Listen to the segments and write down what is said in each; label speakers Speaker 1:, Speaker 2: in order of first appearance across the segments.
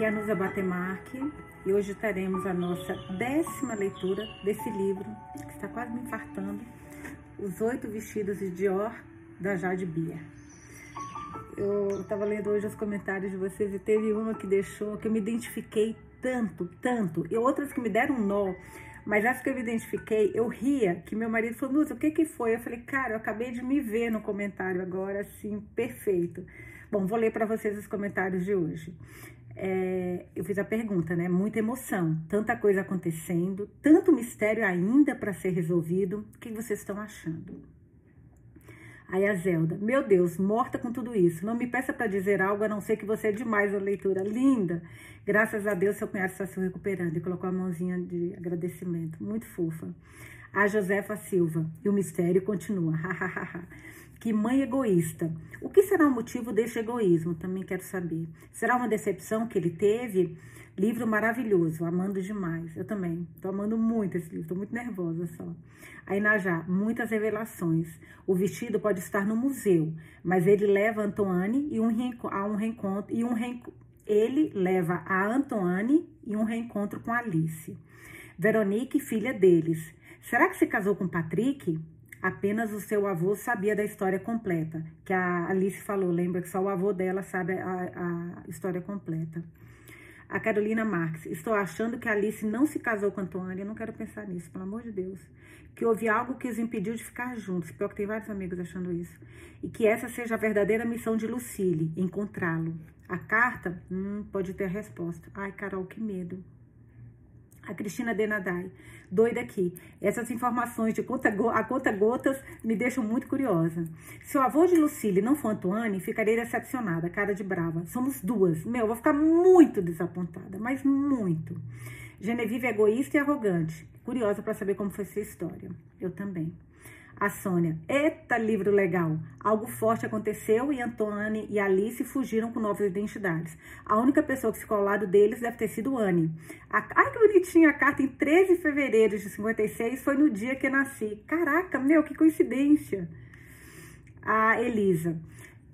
Speaker 1: Aqui é a Nusa Batemarque e hoje teremos a nossa décima leitura desse livro que está quase me infartando, Os Oito Vestidos de Dior, da Jade Bia. Eu estava lendo hoje os comentários de vocês e teve uma que deixou, que eu me identifiquei tanto, tanto, e outras que me deram um nó, mas essa que eu me identifiquei, eu ria, que meu marido falou, Nusa, o que que foi? Eu falei, cara, eu acabei de me ver no comentário agora, assim, perfeito. Bom, vou ler para vocês os comentários de hoje é, eu fiz a pergunta, né? Muita emoção, tanta coisa acontecendo, tanto mistério ainda para ser resolvido. O que vocês estão achando? Aí a Zelda, meu Deus, morta com tudo isso. Não me peça para dizer algo a não ser que você é demais a leitura. Linda! Graças a Deus seu cunhado está se recuperando. E colocou a mãozinha de agradecimento. Muito fofa. A Josefa Silva, e o mistério continua. Que mãe egoísta. O que será o motivo deste egoísmo? Também quero saber. Será uma decepção que ele teve? Livro maravilhoso, amando demais. Eu também. Tô amando muito esse livro, tô muito nervosa só. Aí Najá, muitas revelações. O vestido pode estar no museu, mas ele leva Antoine e um a um reencontro e um. Ele leva a Antoine e um reencontro com Alice. Veronique, filha deles. Será que se casou com Patrick? Apenas o seu avô sabia da história completa, que a Alice falou. Lembra que só o avô dela sabe a, a história completa. A Carolina Marques, estou achando que a Alice não se casou com Antônia, não quero pensar nisso, pelo amor de Deus. Que houve algo que os impediu de ficar juntos, pior que tem vários amigos achando isso. E que essa seja a verdadeira missão de Lucille, encontrá-lo. A carta, hum, pode ter a resposta. Ai, Carol, que medo a Cristina Denadai. Doida aqui. Essas informações de conta, a conta gotas me deixam muito curiosa. Se o avô de Lucille não for Antoine, ficarei decepcionada, cara de brava. Somos duas. Meu, eu vou ficar muito desapontada, mas muito. Genevieve é egoísta e arrogante. Curiosa para saber como foi essa história. Eu também. A Sônia, eita livro legal! Algo forte aconteceu e Antoine e Alice fugiram com novas identidades. A única pessoa que ficou ao lado deles deve ter sido Anne. A, ai, que bonitinha a carta em 13 de fevereiro de 56 foi no dia que eu nasci. Caraca, meu, que coincidência! A Elisa.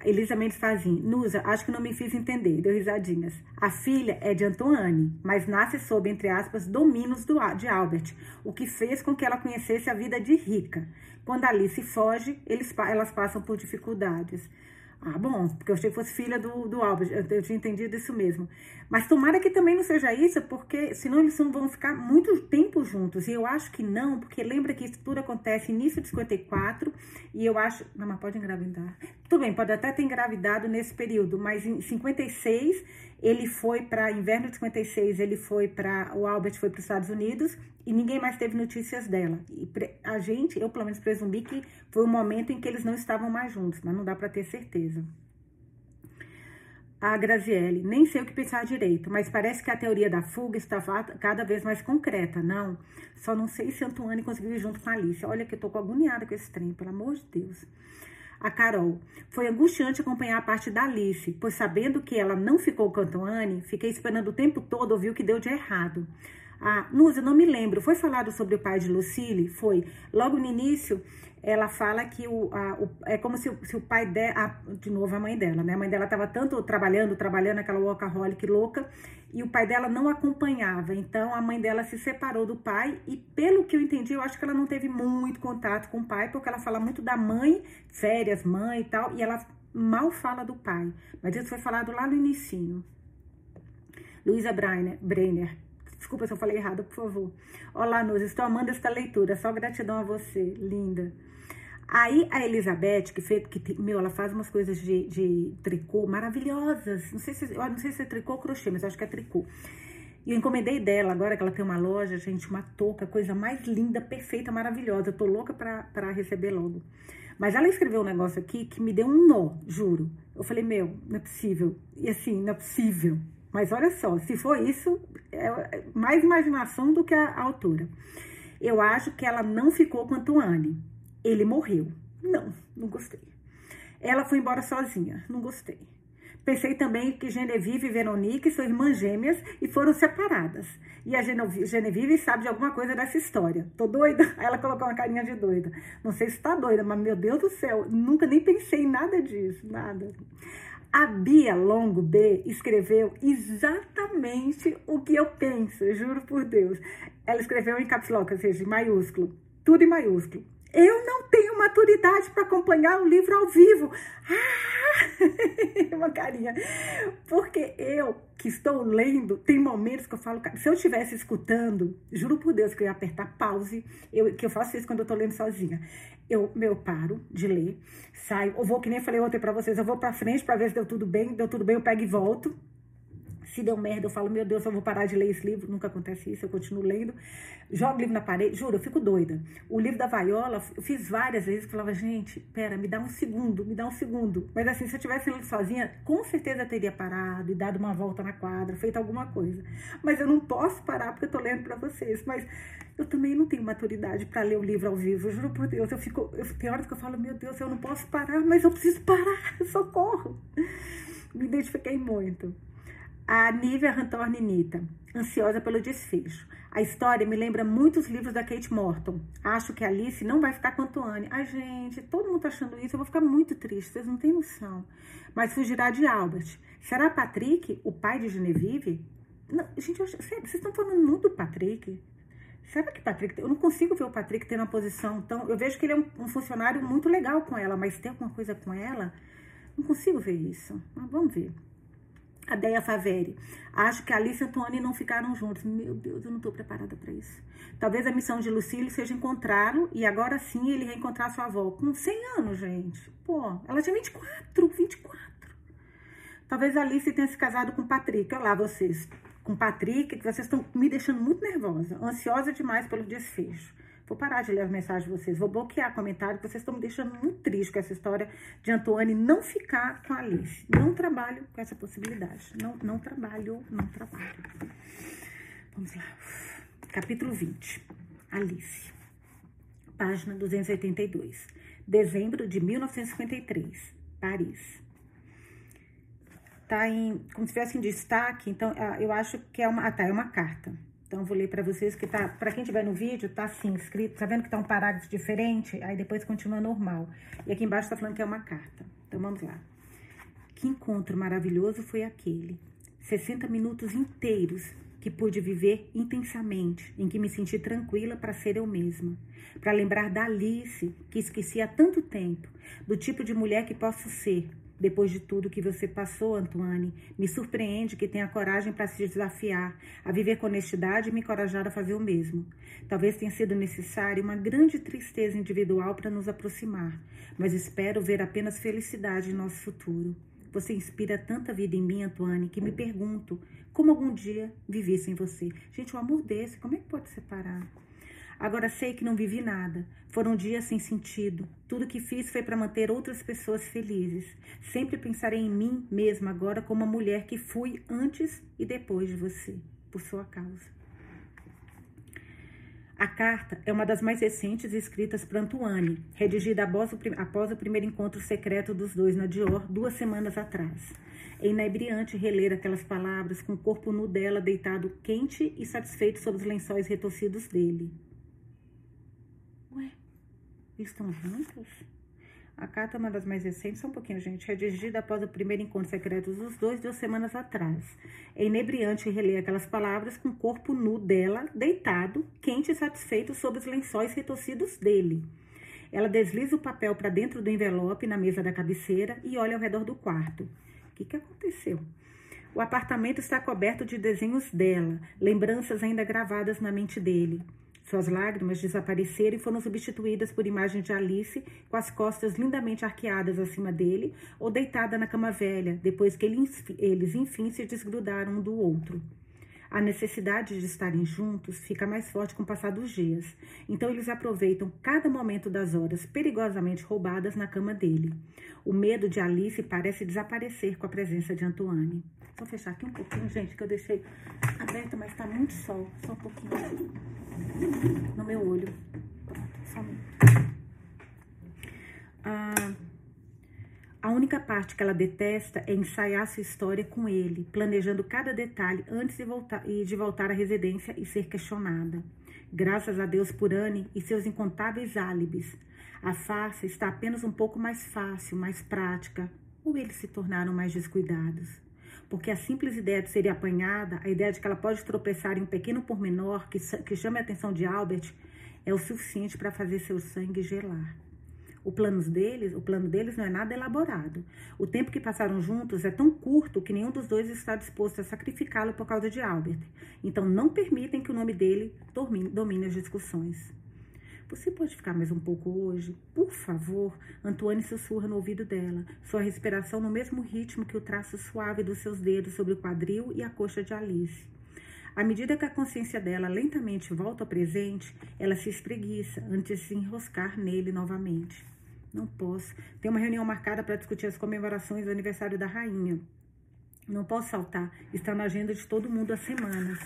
Speaker 1: Elisa Mendes Fazin, Nusa, acho que não me fiz entender, deu risadinhas. A filha é de Antoine, mas nasce sob, entre aspas, domínios do, de Albert, o que fez com que ela conhecesse a vida de rica. Quando Alice foge, eles, elas passam por dificuldades. Ah, bom, porque eu achei que fosse filha do, do Albert, eu, eu tinha entendido isso mesmo. Mas tomara que também não seja isso, porque senão eles não vão ficar muito tempo juntos. E eu acho que não, porque lembra que isso tudo acontece início de 54, e eu acho. Não, mas pode engravidar. Tudo bem, pode até ter engravidado nesse período, mas em 56 ele foi para inverno de 56, ele foi para o Albert foi para os Estados Unidos e ninguém mais teve notícias dela. E a gente, eu pelo menos presumi que foi o momento em que eles não estavam mais juntos, mas não dá para ter certeza. A Graziele, nem sei o que pensar direito, mas parece que a teoria da fuga está cada vez mais concreta, não? Só não sei se Antoine conseguiu ir junto com a Alice. Olha que eu tô agoniada com esse trem, pelo amor de Deus a Carol. Foi angustiante acompanhar a parte da Alice, pois sabendo que ela não ficou com Antoine, fiquei esperando o tempo todo ouvir o que deu de errado. Ah, Nusa, não me lembro. Foi falado sobre o pai de Lucille? Foi. Logo no início, ela fala que o, a, o é como se, se o pai dela, de novo a mãe dela, né? A mãe dela estava tanto trabalhando, trabalhando, aquela workaholic louca, e o pai dela não acompanhava. Então a mãe dela se separou do pai, e pelo que eu entendi, eu acho que ela não teve muito contato com o pai, porque ela fala muito da mãe, férias, mãe e tal, e ela mal fala do pai. Mas isso foi falado lá no início. Luísa Brenner, Desculpa se eu falei errado, por favor. Olá, Nuz, estou amando esta leitura. Só gratidão a você, linda. Aí a Elizabeth, que fez, que, meu, ela faz umas coisas de, de tricô maravilhosas. Não sei se, não sei se é tricô ou crochê, mas acho que é tricô. E eu encomendei dela, agora que ela tem uma loja, gente, uma touca, coisa mais linda, perfeita, maravilhosa. Eu tô louca pra, pra receber logo. Mas ela escreveu um negócio aqui que me deu um nó, juro. Eu falei, meu, não é possível. E assim, não é possível. Mas olha só, se for isso, é mais imaginação do que a, autora. Eu acho que ela não ficou com Antoine. Ele morreu. Não, não gostei. Ela foi embora sozinha. Não gostei. Pensei também que Genevieve e Veronique são irmãs gêmeas e foram separadas. E a Genevieve sabe de alguma coisa dessa história. Tô doida? Ela colocou uma carinha de doida. Não sei se tá doida, mas meu Deus do céu, nunca nem pensei em nada disso, nada. A Bia Longo B escreveu exatamente o que eu penso, juro por Deus. Ela escreveu em caps lock, ou seja, em maiúsculo. Tudo em maiúsculo. Eu não tenho maturidade para acompanhar o livro ao vivo. Ah! Uma carinha. Porque eu, que estou lendo, tem momentos que eu falo, se eu estivesse escutando, juro por Deus que eu ia apertar pause, eu, que eu faço isso quando eu estou lendo sozinha. Eu, eu paro de ler, saio, eu vou, que nem falei ontem para vocês, eu vou para frente para ver se deu tudo bem, deu tudo bem, eu pego e volto. Se deu merda, eu falo, meu Deus, eu vou parar de ler esse livro. Nunca acontece isso, eu continuo lendo. Jogo o livro na parede, juro, eu fico doida. O livro da Vaiola, eu fiz várias vezes, falava, gente, pera, me dá um segundo, me dá um segundo. Mas assim, se eu tivesse lendo sozinha, com certeza eu teria parado e dado uma volta na quadra, feito alguma coisa. Mas eu não posso parar porque eu tô lendo para vocês. Mas eu também não tenho maturidade para ler o livro ao vivo, juro por Deus. Eu fico, eu, tem horas que eu falo, meu Deus, eu não posso parar, mas eu preciso parar, socorro. Me identifiquei muito. A Nívia Rantorni Nita, ansiosa pelo desfecho. A história me lembra muitos livros da Kate Morton. Acho que a Alice não vai ficar com a Antoine. Ai, gente, todo mundo tá achando isso. Eu vou ficar muito triste, vocês não têm noção. Mas fugirá de Albert. Será Patrick o pai de Genevieve? Não, gente, eu, vocês estão falando muito do Patrick. Será que Patrick. Eu não consigo ver o Patrick tendo uma posição tão. Eu vejo que ele é um, um funcionário muito legal com ela, mas tem alguma coisa com ela? Não consigo ver isso. Mas vamos ver. A Deia Faveri. Acho que Alice e Antônio não ficaram juntos. Meu Deus, eu não estou preparada para isso. Talvez a missão de Lucille seja encontrá-lo e agora sim ele reencontrar sua avó. Com 100 anos, gente. Pô, ela tinha 24, 24. Talvez Alice tenha se casado com Patrick. Olha lá vocês. Com Patrick, que vocês estão me deixando muito nervosa. Ansiosa demais pelo desfecho. Vou parar de ler as mensagens de vocês, vou bloquear comentário, vocês estão me deixando muito triste com essa história de Antoine não ficar com a Alice. Não trabalho com essa possibilidade. Não, não trabalho, não trabalho. Vamos lá. Capítulo 20. Alice. Página 282. Dezembro de 1953. Paris. Tá em, como se tivesse em destaque, então ah, eu acho que é uma, ah, tá, é uma carta. Então, vou ler para vocês que tá, para quem tiver no vídeo, tá assim, escrito, tá vendo que tá um parágrafo diferente? Aí depois continua normal. E aqui embaixo tá falando que é uma carta. Então, vamos lá. Que encontro maravilhoso foi aquele. 60 minutos inteiros que pude viver intensamente, em que me senti tranquila para ser eu mesma, para lembrar da Alice, que esqueci há tanto tempo, do tipo de mulher que posso ser, depois de tudo que você passou, Antoine, me surpreende que tenha coragem para se desafiar, a viver com honestidade e me encorajar a fazer o mesmo. Talvez tenha sido necessário uma grande tristeza individual para nos aproximar, mas espero ver apenas felicidade em nosso futuro. Você inspira tanta vida em mim, Antoine, que me pergunto como algum dia vivi sem você. Gente, um amor desse, como é que pode separar? Agora sei que não vivi nada. Foram dias sem sentido. Tudo que fiz foi para manter outras pessoas felizes. Sempre pensarei em mim mesma agora como a mulher que fui antes e depois de você, por sua causa. A carta é uma das mais recentes escritas para Antoine, redigida após o, após o primeiro encontro secreto dos dois na Dior, duas semanas atrás. É inebriante reler aquelas palavras com o corpo nu dela deitado quente e satisfeito sob os lençóis retorcidos dele. Estão juntos? A carta é uma das mais recentes, só um pouquinho, gente, redigida após o primeiro encontro secreto dos dois, duas semanas atrás. É inebriante reler aquelas palavras com o corpo nu dela, deitado, quente e satisfeito sob os lençóis retorcidos dele. Ela desliza o papel para dentro do envelope na mesa da cabeceira e olha ao redor do quarto. O que, que aconteceu? O apartamento está coberto de desenhos dela, lembranças ainda gravadas na mente dele. Suas lágrimas desapareceram e foram substituídas por imagens de Alice com as costas lindamente arqueadas acima dele ou deitada na cama velha, depois que eles enfim se desgrudaram um do outro. A necessidade de estarem juntos fica mais forte com o passar dos dias, então eles aproveitam cada momento das horas perigosamente roubadas na cama dele. O medo de Alice parece desaparecer com a presença de Antoine. Vou fechar aqui um pouquinho, gente, que eu deixei aberta, mas tá muito sol. Só um pouquinho no meu olho. Pronto, só um ah, A única parte que ela detesta é ensaiar sua história com ele, planejando cada detalhe antes de voltar, de voltar à residência e ser questionada. Graças a Deus por Anne e seus incontáveis álibis. A farsa está apenas um pouco mais fácil, mais prática, ou eles se tornaram mais descuidados. Porque a simples ideia de ser apanhada, a ideia de que ela pode tropeçar em um pequeno pormenor que, que chame a atenção de Albert, é o suficiente para fazer seu sangue gelar. O plano deles, o plano deles não é nada elaborado. O tempo que passaram juntos é tão curto que nenhum dos dois está disposto a sacrificá-lo por causa de Albert. Então não permitem que o nome dele domine, domine as discussões. Você pode ficar mais um pouco hoje? Por favor, Antoine sussurra no ouvido dela, sua respiração no mesmo ritmo que o traço suave dos seus dedos sobre o quadril e a coxa de Alice. À medida que a consciência dela lentamente volta ao presente, ela se espreguiça antes de se enroscar nele novamente. Não posso. Tem uma reunião marcada para discutir as comemorações do aniversário da rainha. Não posso saltar. Está na agenda de todo mundo há semanas.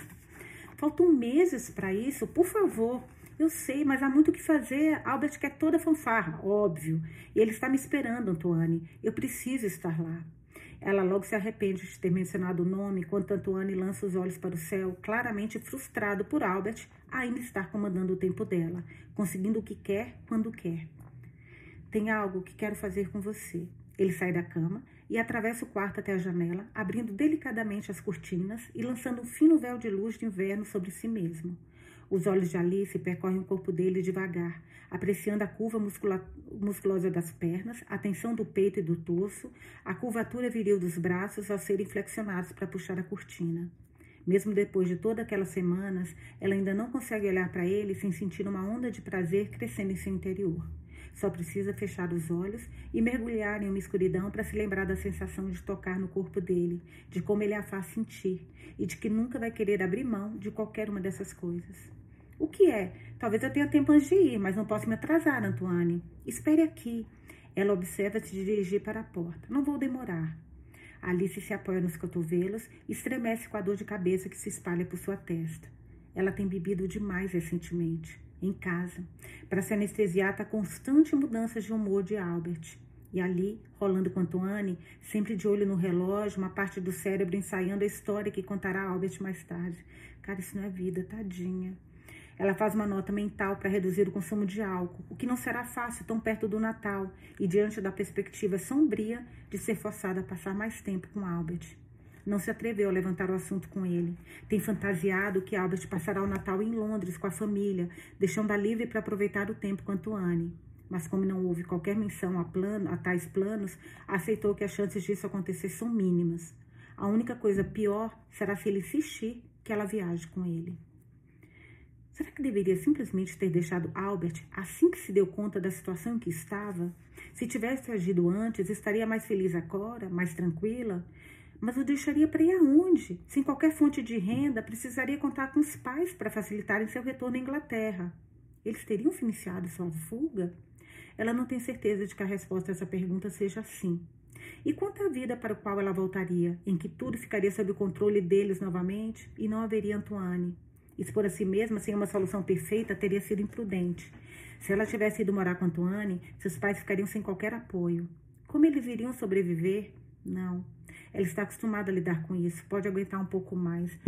Speaker 1: Faltam meses para isso. Por favor. Eu sei, mas há muito o que fazer. Albert quer toda a fanfarra, óbvio. E ele está me esperando, Antoine. Eu preciso estar lá. Ela logo se arrepende de ter mencionado o nome, quando Antoine lança os olhos para o céu, claramente frustrado por Albert ainda estar comandando o tempo dela, conseguindo o que quer quando quer. Tem algo que quero fazer com você. Ele sai da cama e atravessa o quarto até a janela, abrindo delicadamente as cortinas e lançando um fino véu de luz de inverno sobre si mesmo. Os olhos de Alice percorrem o corpo dele devagar, apreciando a curva muscula musculosa das pernas, a tensão do peito e do torso, a curvatura viril dos braços ao serem flexionados para puxar a cortina. Mesmo depois de todas aquelas semanas, ela ainda não consegue olhar para ele sem sentir uma onda de prazer crescendo em seu interior. Só precisa fechar os olhos e mergulhar em uma escuridão para se lembrar da sensação de tocar no corpo dele, de como ele a faz sentir e de que nunca vai querer abrir mão de qualquer uma dessas coisas. O que é? Talvez eu tenha tempo antes de ir, mas não posso me atrasar, Antoine. Espere aqui. Ela observa se dirigir para a porta. Não vou demorar. Alice se apoia nos cotovelos e estremece com a dor de cabeça que se espalha por sua testa. Ela tem bebido demais recentemente em casa, para se anestesiar a constante mudança de humor de Albert. E ali, rolando com Antoine, sempre de olho no relógio, uma parte do cérebro ensaiando a história que contará Albert mais tarde. Cara, isso não é vida, tadinha. Ela faz uma nota mental para reduzir o consumo de álcool, o que não será fácil tão perto do Natal e diante da perspectiva sombria de ser forçada a passar mais tempo com Albert. Não se atreveu a levantar o assunto com ele. Tem fantasiado que Albert passará o Natal em Londres com a família, deixando-a livre para aproveitar o tempo quanto Anne. Mas como não houve qualquer menção a, plano, a tais planos, aceitou que as chances disso acontecer são mínimas. A única coisa pior será se ele insistir que ela viaje com ele. Será que deveria simplesmente ter deixado Albert assim que se deu conta da situação em que estava? Se tivesse agido antes, estaria mais feliz agora, mais tranquila? Mas o deixaria para ir aonde? Sem qualquer fonte de renda, precisaria contar com os pais para facilitarem seu retorno à Inglaterra. Eles teriam financiado sua fuga? Ela não tem certeza de que a resposta a essa pergunta seja sim. E quanto à vida para a qual ela voltaria, em que tudo ficaria sob o controle deles novamente e não haveria Antoine? Expor a si mesma sem uma solução perfeita teria sido imprudente. Se ela tivesse ido morar com Antoine, seus pais ficariam sem qualquer apoio. Como eles iriam sobreviver? Não. Ela está acostumada a lidar com isso, pode aguentar um pouco mais.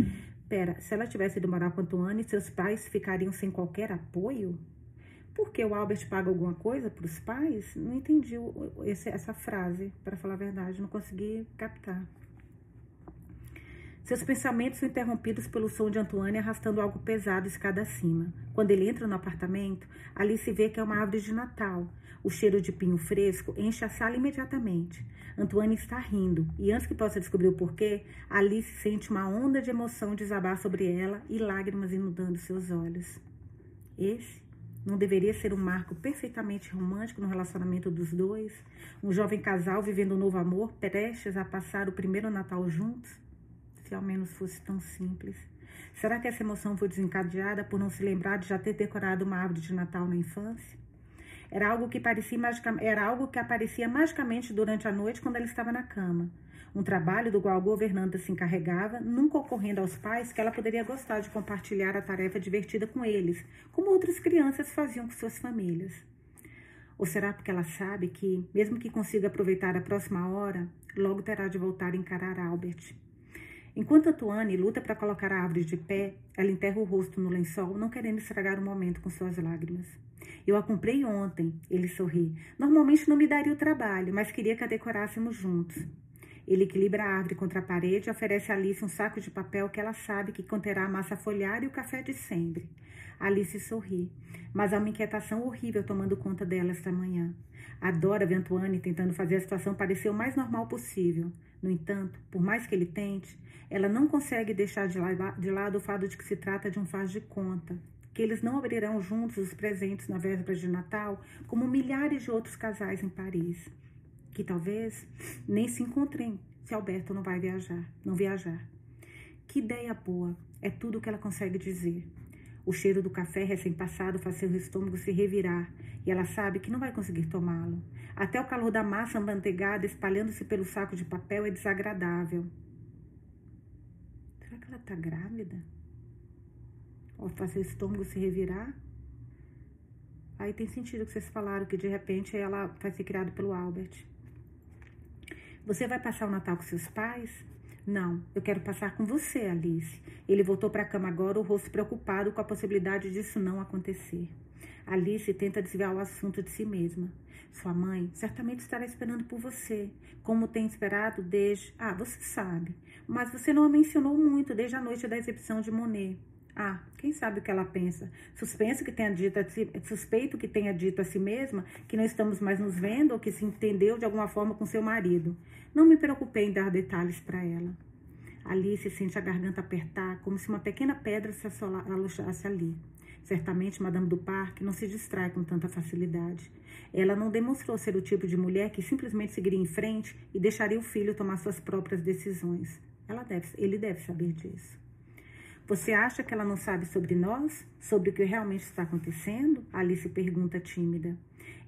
Speaker 1: Pera, se ela tivesse ido morar com Antoine, seus pais ficariam sem qualquer apoio? Porque o Albert paga alguma coisa para os pais? Não entendi essa frase, para falar a verdade, não consegui captar. Seus pensamentos são interrompidos pelo som de Antoine arrastando algo pesado escada acima. Quando ele entra no apartamento, Alice vê que é uma árvore de Natal. O cheiro de pinho fresco enche a sala imediatamente. Antoine está rindo, e antes que possa descobrir o porquê, Alice sente uma onda de emoção desabar sobre ela e lágrimas inundando seus olhos. Esse não deveria ser um marco perfeitamente romântico no relacionamento dos dois? Um jovem casal vivendo um novo amor, prestes a passar o primeiro Natal juntos? Se ao menos fosse tão simples. Será que essa emoção foi desencadeada por não se lembrar de já ter decorado uma árvore de Natal na infância? Era algo que parecia era algo que aparecia magicamente durante a noite quando ela estava na cama. Um trabalho do qual a governanta se encarregava, nunca ocorrendo aos pais que ela poderia gostar de compartilhar a tarefa divertida com eles, como outras crianças faziam com suas famílias. Ou será porque ela sabe que, mesmo que consiga aproveitar a próxima hora, logo terá de voltar a encarar Albert? Enquanto a Tuane luta para colocar a árvore de pé, ela enterra o rosto no lençol, não querendo estragar o momento com suas lágrimas. Eu a comprei ontem, ele sorri. Normalmente não me daria o trabalho, mas queria que a decorássemos juntos. Ele equilibra a árvore contra a parede e oferece a Alice um saco de papel que ela sabe que conterá a massa folhada e o café de sempre. Alice sorri, mas há uma inquietação horrível tomando conta dela esta manhã. Adora ver Antoine tentando fazer a situação parecer o mais normal possível. No entanto, por mais que ele tente, ela não consegue deixar de, lado o fato de que se trata de um faz de conta, que eles não abrirão juntos os presentes na véspera de Natal, como milhares de outros casais em Paris, que talvez nem se encontrem se Alberto não vai viajar, não viajar. Que ideia boa, é tudo o que ela consegue dizer. O cheiro do café recém-passado faz seu estômago se revirar e ela sabe que não vai conseguir tomá-lo. Até o calor da massa amanteigada espalhando-se pelo saco de papel é desagradável. Será que ela está grávida? Ou faz seu estômago se revirar? Aí tem sentido que vocês falaram que de repente ela vai ser criada pelo Albert. Você vai passar o Natal com seus pais? Não, eu quero passar com você, Alice. Ele voltou para a cama agora, o rosto preocupado com a possibilidade disso não acontecer. Alice tenta desviar o assunto de si mesma. Sua mãe certamente estará esperando por você, como tem esperado desde. Ah, você sabe. Mas você não a mencionou muito desde a noite da exibição de Monet. Ah, quem sabe o que ela pensa? Suspenso que tenha dito si, suspeito que tenha dito a si mesma que não estamos mais nos vendo ou que se entendeu de alguma forma com seu marido. Não me preocupei em dar detalhes para ela. Alice sente a garganta apertar, como se uma pequena pedra se alojasse ali. Certamente Madame do Parque não se distrai com tanta facilidade. Ela não demonstrou ser o tipo de mulher que simplesmente seguiria em frente e deixaria o filho tomar suas próprias decisões. Deve, ele deve saber disso. Você acha que ela não sabe sobre nós? Sobre o que realmente está acontecendo? Alice pergunta tímida.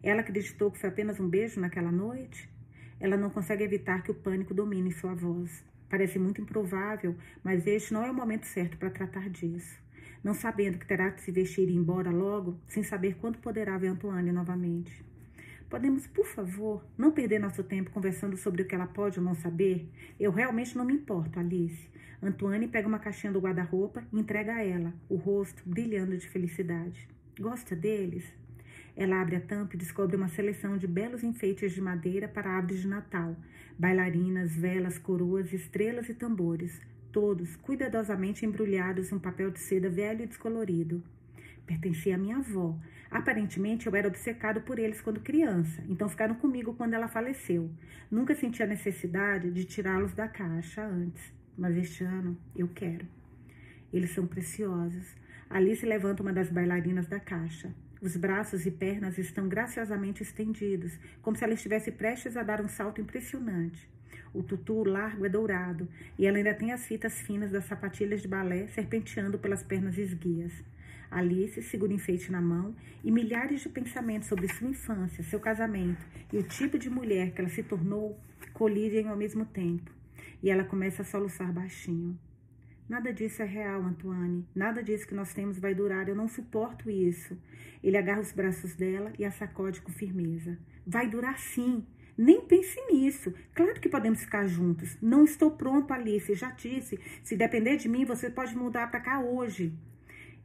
Speaker 1: Ela acreditou que foi apenas um beijo naquela noite? Ela não consegue evitar que o pânico domine sua voz. Parece muito improvável, mas este não é o momento certo para tratar disso não sabendo que terá que se vestir e ir embora logo, sem saber quando poderá ver Antoine novamente. Podemos, por favor, não perder nosso tempo conversando sobre o que ela pode ou não saber? Eu realmente não me importo, Alice. Antoine pega uma caixinha do guarda-roupa e entrega a ela, o rosto brilhando de felicidade. Gosta deles? Ela abre a tampa e descobre uma seleção de belos enfeites de madeira para a árvore de Natal: bailarinas, velas, coroas, estrelas e tambores, todos cuidadosamente embrulhados em um papel de seda velho e descolorido. Pertencia à minha avó. Aparentemente, eu era obcecado por eles quando criança, então ficaram comigo quando ela faleceu. Nunca senti a necessidade de tirá-los da caixa antes, mas este ano eu quero. Eles são preciosos. Alice levanta uma das bailarinas da caixa. Os braços e pernas estão graciosamente estendidos, como se ela estivesse prestes a dar um salto impressionante. O tutu largo é dourado e ela ainda tem as fitas finas das sapatilhas de balé serpenteando pelas pernas esguias. Alice segura enfeite na mão e milhares de pensamentos sobre sua infância, seu casamento e o tipo de mulher que ela se tornou colidem ao mesmo tempo. E ela começa a soluçar baixinho. Nada disso é real, Antoine. Nada disso que nós temos vai durar. Eu não suporto isso. Ele agarra os braços dela e a sacode com firmeza. Vai durar sim. Nem pense nisso. Claro que podemos ficar juntos. Não estou pronto, Alice. Já disse. Se depender de mim, você pode mudar para cá hoje.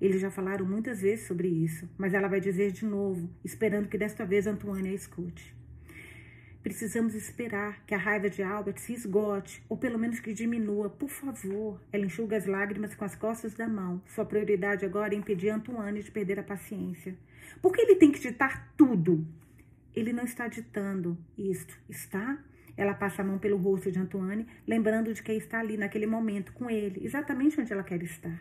Speaker 1: Eles já falaram muitas vezes sobre isso, mas ela vai dizer de novo, esperando que desta vez Antônia a escute. Precisamos esperar que a raiva de Albert se esgote, ou pelo menos que diminua. Por favor. Ela enxuga as lágrimas com as costas da mão. Sua prioridade agora é impedir Antoine de perder a paciência. Por que ele tem que ditar tudo? Ele não está ditando isto, está? Ela passa a mão pelo rosto de Antoine, lembrando de que está ali naquele momento com ele, exatamente onde ela quer estar.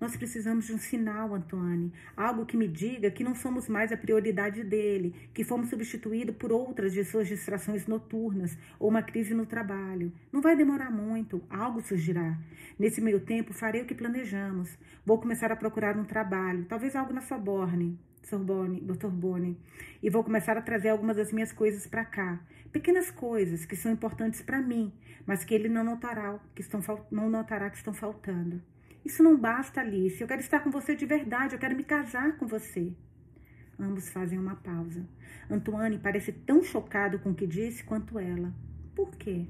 Speaker 1: Nós precisamos de um sinal, Antoine, algo que me diga que não somos mais a prioridade dele, que fomos substituídos por outras de suas distrações noturnas ou uma crise no trabalho. Não vai demorar muito, algo surgirá. Nesse meio tempo, farei o que planejamos. Vou começar a procurar um trabalho, talvez algo na Sorbonne. Sorbonne, do Sorbonne, e vou começar a trazer algumas das minhas coisas para cá. Pequenas coisas que são importantes para mim, mas que ele não notará que estão não notará que estão faltando. Isso não basta, Alice. Eu quero estar com você de verdade, eu quero me casar com você. Ambos fazem uma pausa. Antoine parece tão chocado com o que disse quanto ela. Por quê?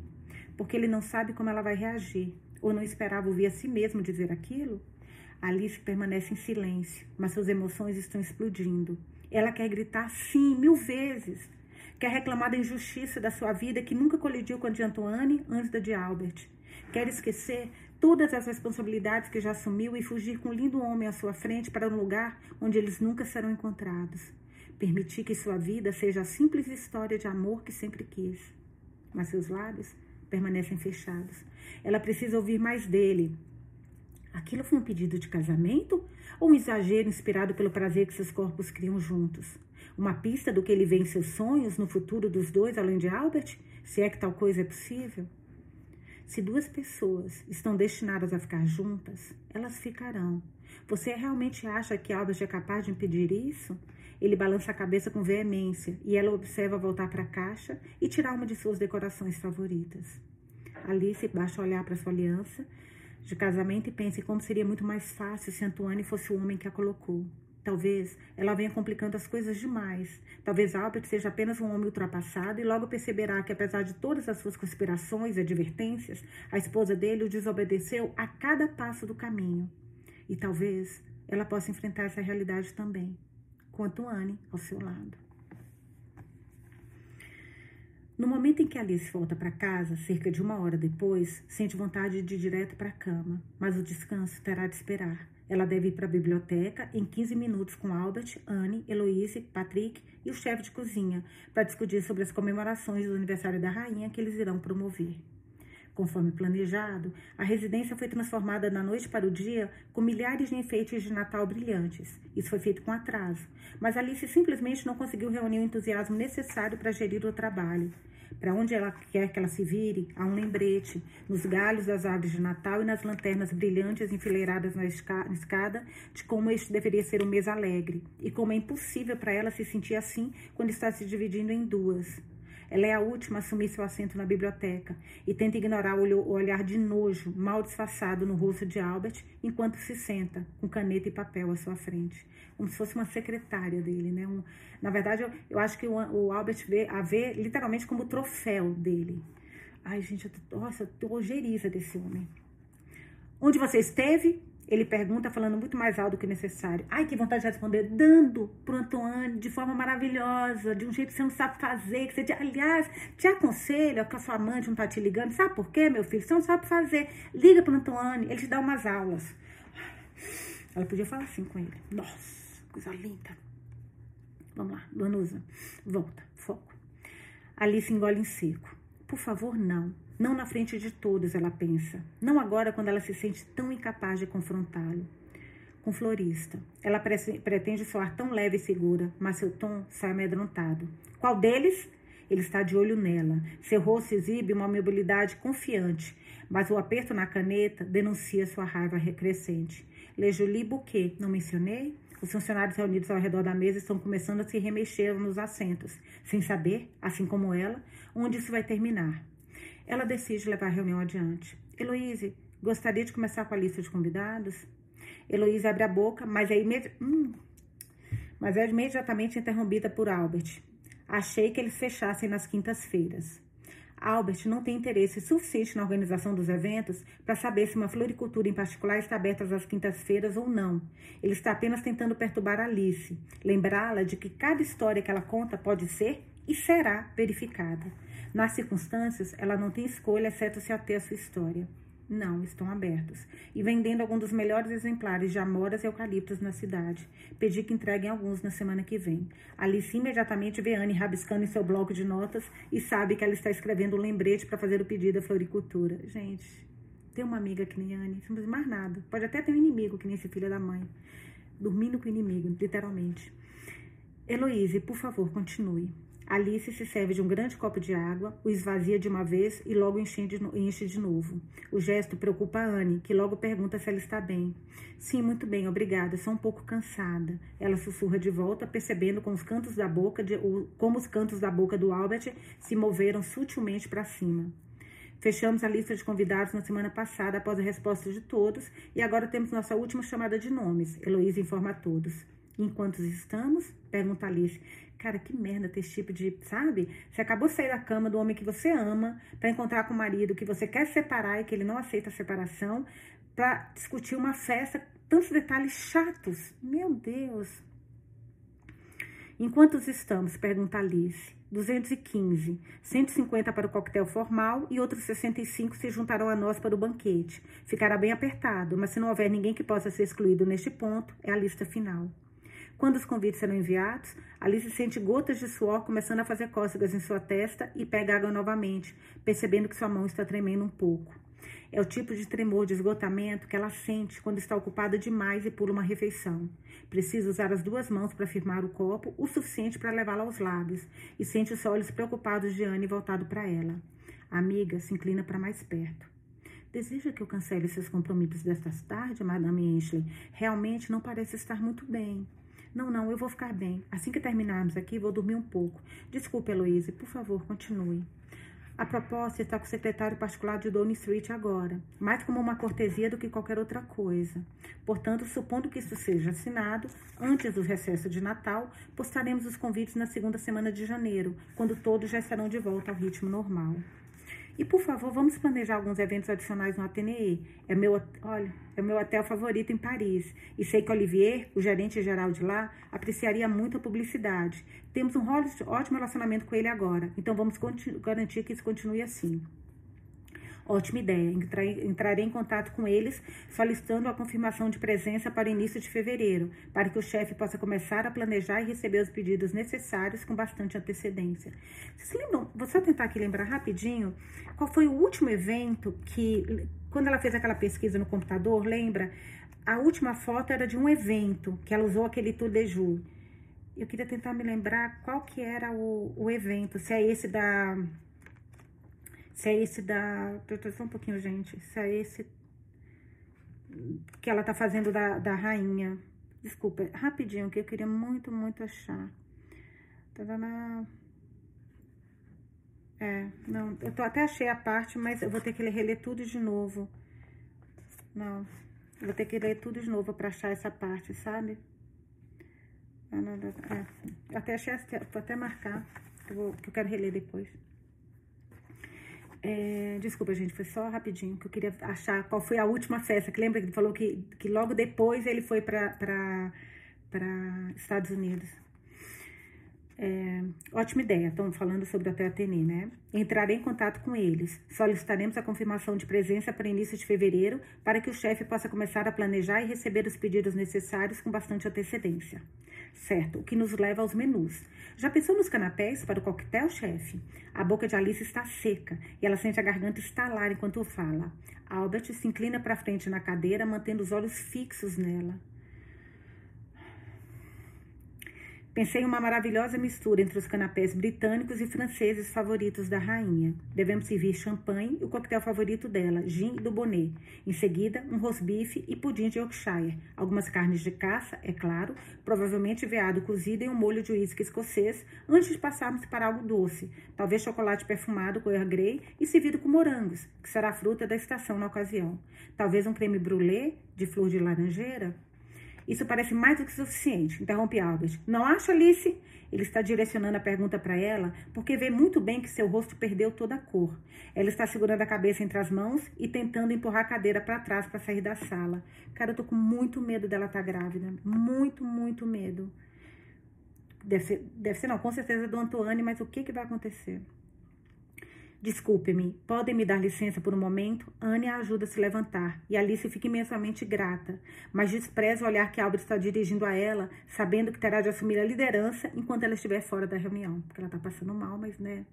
Speaker 1: Porque ele não sabe como ela vai reagir. Ou não esperava ouvir a si mesmo dizer aquilo? Alice permanece em silêncio, mas suas emoções estão explodindo. Ela quer gritar sim, mil vezes. Quer reclamar da injustiça da sua vida que nunca colidiu com a de Antoine antes da de Albert. Quer esquecer todas as responsabilidades que já assumiu e fugir com um lindo homem à sua frente para um lugar onde eles nunca serão encontrados. Permitir que sua vida seja a simples história de amor que sempre quis. Mas seus lábios permanecem fechados. Ela precisa ouvir mais dele. Aquilo foi um pedido de casamento ou um exagero inspirado pelo prazer que seus corpos criam juntos? Uma pista do que ele vê em seus sonhos no futuro dos dois, além de Albert? Se é que tal coisa é possível? Se duas pessoas estão destinadas a ficar juntas, elas ficarão. Você realmente acha que Albert é capaz de impedir isso? Ele balança a cabeça com veemência e ela observa voltar para a caixa e tirar uma de suas decorações favoritas. Alice baixa a olhar para sua aliança de casamento e pensa em como seria muito mais fácil se Antoine fosse o homem que a colocou. Talvez ela venha complicando as coisas demais. Talvez Albert seja apenas um homem ultrapassado e logo perceberá que, apesar de todas as suas conspirações e advertências, a esposa dele o desobedeceu a cada passo do caminho. E talvez ela possa enfrentar essa realidade também, com Antoine ao seu lado. No momento em que Alice volta para casa, cerca de uma hora depois, sente vontade de ir direto para a cama, mas o descanso terá de esperar. Ela deve ir para a biblioteca em 15 minutos com Albert, Anne, Eloise, Patrick e o chefe de cozinha para discutir sobre as comemorações do aniversário da rainha que eles irão promover. Conforme planejado, a residência foi transformada da noite para o dia com milhares de enfeites de Natal brilhantes. Isso foi feito com atraso, mas Alice simplesmente não conseguiu reunir o entusiasmo necessário para gerir o trabalho. Para onde ela quer que ela se vire, há um lembrete nos galhos das árvores de Natal e nas lanternas brilhantes enfileiradas na escada de como este deveria ser um mês alegre e como é impossível para ela se sentir assim quando está se dividindo em duas. Ela é a última a assumir seu assento na biblioteca e tenta ignorar o olhar de nojo mal disfarçado no rosto de Albert enquanto se senta, com caneta e papel à sua frente, como se fosse uma secretária dele, né? Um, na verdade, eu, eu acho que o, o, Albert vê, a vê literalmente como troféu dele. Ai, gente, eu tô, nossa, eu tô ojeriza desse homem. Onde você esteve? Ele pergunta, falando muito mais alto que necessário. Ai, que vontade de responder, dando pro Antoine de forma maravilhosa, de um jeito que você não sabe fazer. Que você, aliás, te aconselho que a sua amante não tá te ligando. Sabe por quê, meu filho? Você não sabe fazer. Liga pro Antoine, ele te dá umas aulas. Ela podia falar assim com ele. Nossa, coisa linda. Vamos lá, Danusa. Volta, foco. Alice engole em seco. Por favor, não. Não na frente de todos, ela pensa. Não agora, quando ela se sente tão incapaz de confrontá-lo. Com florista. Ela pretende soar tão leve e segura, mas seu tom sai amedrontado. Qual deles? Ele está de olho nela. Seu rosto exibe uma mobilidade confiante, mas o aperto na caneta denuncia sua raiva crescente. Le Jolie Bouquet, não mencionei? Os funcionários reunidos ao redor da mesa estão começando a se remexer nos assentos, sem saber, assim como ela, onde isso vai terminar. Ela decide levar a reunião adiante. Heloíse, gostaria de começar com a lista de convidados? Heloíse abre a boca, mas é, imedi hum. mas é imediatamente interrompida por Albert. Achei que eles fechassem nas quintas-feiras. Albert não tem interesse suficiente na organização dos eventos para saber se uma floricultura em particular está aberta às quintas-feiras ou não. Ele está apenas tentando perturbar Alice, lembrá-la de que cada história que ela conta pode ser e será verificada. Nas circunstâncias, ela não tem escolha, exceto se ater a sua história. Não, estão abertos. E vendendo alguns dos melhores exemplares de amoras e eucaliptos na cidade. Pedi que entreguem alguns na semana que vem. Alice imediatamente vê Anne rabiscando em seu bloco de notas e sabe que ela está escrevendo um lembrete para fazer o pedido à floricultura. Gente, tem uma amiga que nem Anne, não mais nada. Pode até ter um inimigo que nem esse filho da mãe. Dormindo com o inimigo, literalmente. Heloíse, por favor, continue. Alice se serve de um grande copo de água, o esvazia de uma vez e logo enche de, enche de novo. O gesto preocupa Anne, que logo pergunta se ela está bem. Sim, muito bem, obrigada, sou um pouco cansada. Ela sussurra de volta, percebendo como os cantos da boca, de, como os cantos da boca do Albert se moveram sutilmente para cima. Fechamos a lista de convidados na semana passada após a resposta de todos e agora temos nossa última chamada de nomes. Heloísa informa a todos. Em quantos estamos? Pergunta Alice. Cara, que merda ter esse tipo de, sabe? Você acabou de sair da cama do homem que você ama para encontrar com o marido que você quer separar e que ele não aceita a separação, para discutir uma festa, tantos detalhes chatos. Meu Deus. Em quantos estamos? Pergunta Alice. 215, 150 para o coquetel formal e outros 65 se juntarão a nós para o banquete. Ficará bem apertado, mas se não houver ninguém que possa ser excluído neste ponto, é a lista final. Quando os convites serão enviados, Alice sente gotas de suor começando a fazer cócegas em sua testa e pega água novamente, percebendo que sua mão está tremendo um pouco. É o tipo de tremor de esgotamento que ela sente quando está ocupada demais e pula uma refeição. Precisa usar as duas mãos para firmar o copo o suficiente para levá-lo aos lábios e sente os olhos preocupados de Anne voltado para ela. A amiga se inclina para mais perto. Deseja que eu cancele seus compromissos desta tarde, Madame Ashley? Realmente não parece estar muito bem. Não, não, eu vou ficar bem. Assim que terminarmos aqui, vou dormir um pouco. Desculpe, Heloise, por favor, continue. A proposta está com o secretário particular de Downing Street agora, mais como uma cortesia do que qualquer outra coisa. Portanto, supondo que isso seja assinado, antes do recesso de Natal, postaremos os convites na segunda semana de janeiro, quando todos já estarão de volta ao ritmo normal. E por favor, vamos planejar alguns eventos adicionais no Atelier. É meu, olha, é meu hotel favorito em Paris. E sei que Olivier, o gerente geral de lá, apreciaria muito a publicidade. Temos um ótimo relacionamento com ele agora, então vamos garantir que isso continue assim. Ótima ideia. Entrarei em contato com eles, solicitando a confirmação de presença para o início de fevereiro, para que o chefe possa começar a planejar e receber os pedidos necessários com bastante antecedência. Vocês lembram? Vou só tentar aqui lembrar rapidinho qual foi o último evento que, quando ela fez aquela pesquisa no computador, lembra? A última foto era de um evento que ela usou aquele tour de jour. Eu queria tentar me lembrar qual que era o, o evento, se é esse da se é esse da... Só um pouquinho, gente. Se é esse que ela tá fazendo da, da rainha. Desculpa, rapidinho, que eu queria muito, muito achar. Tava na... É, não, eu tô, até achei a parte, mas eu vou ter que reler tudo de novo. Não, eu vou ter que ler tudo de novo pra achar essa parte, sabe? É, eu até achei, vou até marcar, que eu, vou, que eu quero reler depois. É, desculpa, gente, foi só rapidinho que eu queria achar qual foi a última festa. Que lembra que ele falou que, que logo depois ele foi para Estados Unidos. É, ótima ideia, estamos falando sobre a Atene, né? Entrarei em contato com eles. Solicitaremos a confirmação de presença para início de fevereiro para que o chefe possa começar a planejar e receber os pedidos necessários com bastante antecedência. Certo, o que nos leva aos menus. Já pensou nos canapés para o coquetel, chefe? A boca de Alice está seca e ela sente a garganta estalar enquanto fala. Albert se inclina para frente na cadeira, mantendo os olhos fixos nela. Pensei em uma maravilhosa mistura entre os canapés britânicos e franceses favoritos da rainha. Devemos servir champanhe e o coquetel favorito dela, gin do Bonnet. Em seguida, um rosbife e pudim de Yorkshire. Algumas carnes de caça, é claro, provavelmente veado cozido em um molho de uísque escocês, antes de passarmos para algo doce, talvez chocolate perfumado com Earl Grey e servido com morangos, que será a fruta da estação na ocasião. Talvez um creme brulee de flor de laranjeira. Isso parece mais do que suficiente, interrompe Albert. Não acha, Alice? Ele está direcionando a pergunta para ela porque vê muito bem que seu rosto perdeu toda a cor. Ela está segurando a cabeça entre as mãos e tentando empurrar a cadeira para trás para sair da sala. Cara, eu tô com muito medo dela estar tá grávida. Muito, muito medo. Deve ser, deve ser não, com certeza do Antoine, mas o que, que vai acontecer? Desculpe-me, podem me dar licença por um momento? Anne a ajuda a se levantar e Alice fica imensamente grata, mas despreza o olhar que Albert está dirigindo a ela, sabendo que terá de assumir a liderança enquanto ela estiver fora da reunião. Porque ela está passando mal, mas né?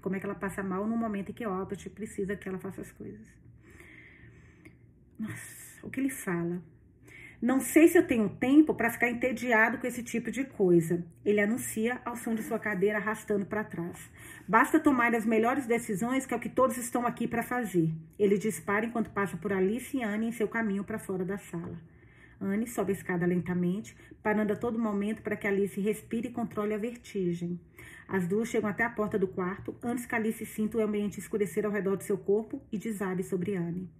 Speaker 1: Como é que ela passa mal no momento em que Albert precisa que ela faça as coisas? Nossa, o que ele fala? Não sei se eu tenho tempo para ficar entediado com esse tipo de coisa. Ele anuncia ao som de sua cadeira arrastando para trás. Basta tomar as melhores decisões, que é o que todos estão aqui para fazer. Ele dispara enquanto passa por Alice e Anne em seu caminho para fora da sala. Anne sobe a escada lentamente, parando a todo momento para que Alice respire e controle a vertigem. As duas chegam até a porta do quarto, antes que Alice sinta o ambiente escurecer ao redor do seu corpo e desabe sobre Anne.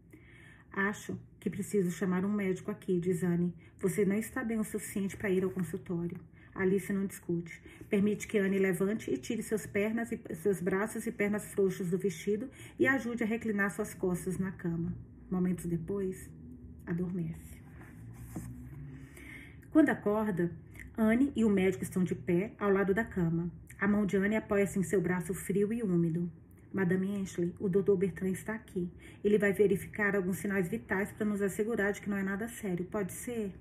Speaker 1: Acho que preciso chamar um médico aqui, diz Anne. Você não está bem o suficiente para ir ao consultório. Alice não discute. Permite que Anne levante e tire seus, pernas e, seus braços e pernas frouxos do vestido e ajude a reclinar suas costas na cama. Momentos depois, adormece. Quando acorda, Anne e o médico estão de pé ao lado da cama. A mão de Anne apoia-se em seu braço frio e úmido. Madame Ashley, o Dr. Bertrand está aqui. Ele vai verificar alguns sinais vitais para nos assegurar de que não é nada sério. Pode ser?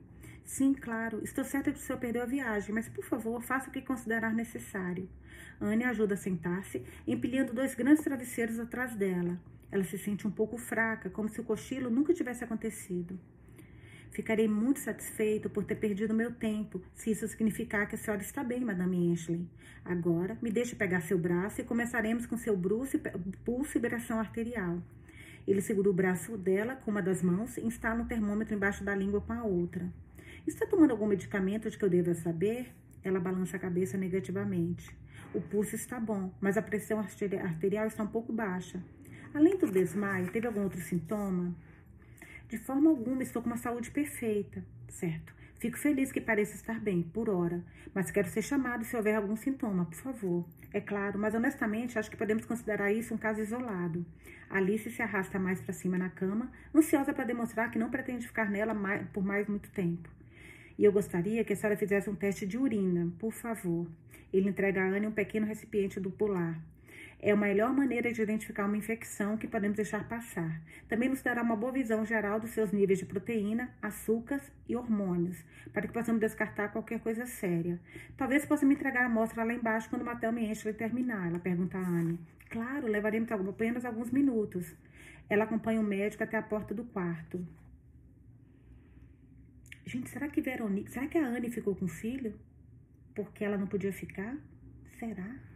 Speaker 1: Sim, claro. Estou certa de que o senhor perdeu a viagem, mas por favor, faça o que considerar necessário. Anne ajuda a sentar-se, empilhando dois grandes travesseiros atrás dela. Ela se sente um pouco fraca, como se o cochilo nunca tivesse acontecido. Ficarei muito satisfeito por ter perdido meu tempo, se isso significar que a senhora está bem, Madame Ashley. Agora, me deixe pegar seu braço e começaremos com seu pulso e pressão arterial. Ele segura o braço dela com uma das mãos e instala um termômetro embaixo da língua com a outra. Está tomando algum medicamento de que eu deva saber? Ela balança a cabeça negativamente. O pulso está bom, mas a pressão arterial está um pouco baixa. Além do desmaio, teve algum outro sintoma? De forma alguma, estou com uma saúde perfeita, certo? Fico feliz que pareça estar bem, por hora, mas quero ser chamado se houver algum sintoma, por favor. É claro, mas honestamente acho que podemos considerar isso um caso isolado. Alice se arrasta mais para cima na cama, ansiosa para demonstrar que não pretende ficar nela mais, por mais muito tempo. E eu gostaria que a senhora fizesse um teste de urina, por favor. Ele entrega a Anne um pequeno recipiente do pular é a melhor maneira de identificar uma infecção que podemos deixar passar. Também nos dará uma boa visão geral dos seus níveis de proteína, açúcares e hormônios, para que possamos descartar qualquer coisa séria. Talvez possa me entregar a amostra lá embaixo quando o Matheus me enche e terminar, ela pergunta a Anne. Claro, levaremos apenas alguns minutos. Ela acompanha o médico até a porta do quarto. Gente, será que Veronique, será que a Anne ficou com o filho? Porque ela não podia ficar? Será?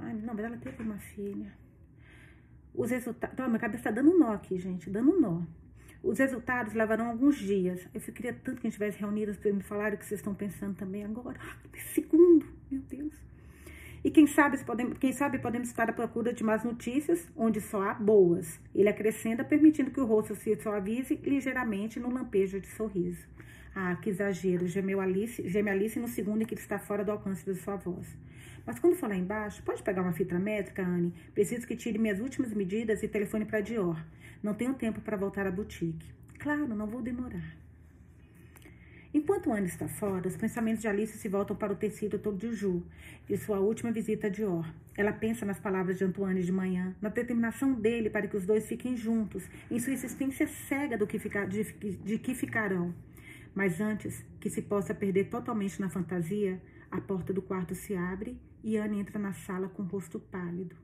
Speaker 1: Ai, não, mas ela teve uma filha. Os resultados. Minha cabeça tá dando um nó aqui, gente, dando um nó. Os resultados levarão alguns dias. Eu queria tanto que a gente tivesse reunido para me falar o que vocês estão pensando também agora. Ah, segundo, meu Deus. E quem sabe, podemos, quem sabe podemos estar à procura de más notícias, onde só há boas. Ele acrescenta, permitindo que o rosto se suavize ligeiramente no lampejo de sorriso. Ah, que exagero, gemeu Alice, geme Alice no segundo em que ele está fora do alcance de sua voz. Mas quando for lá embaixo, pode pegar uma fita métrica, Anne? Preciso que tire minhas últimas medidas e telefone para Dior. Não tenho tempo para voltar à boutique. Claro, não vou demorar. Enquanto Anne está fora, os pensamentos de Alice se voltam para o tecido todo de Ju e sua última visita a Dior. Ela pensa nas palavras de Antoine de manhã, na determinação dele para que os dois fiquem juntos, em sua insistência cega do que ficar, de, de que ficarão. Mas antes que se possa perder totalmente na fantasia, a porta do quarto se abre e Anne entra na sala com o rosto pálido.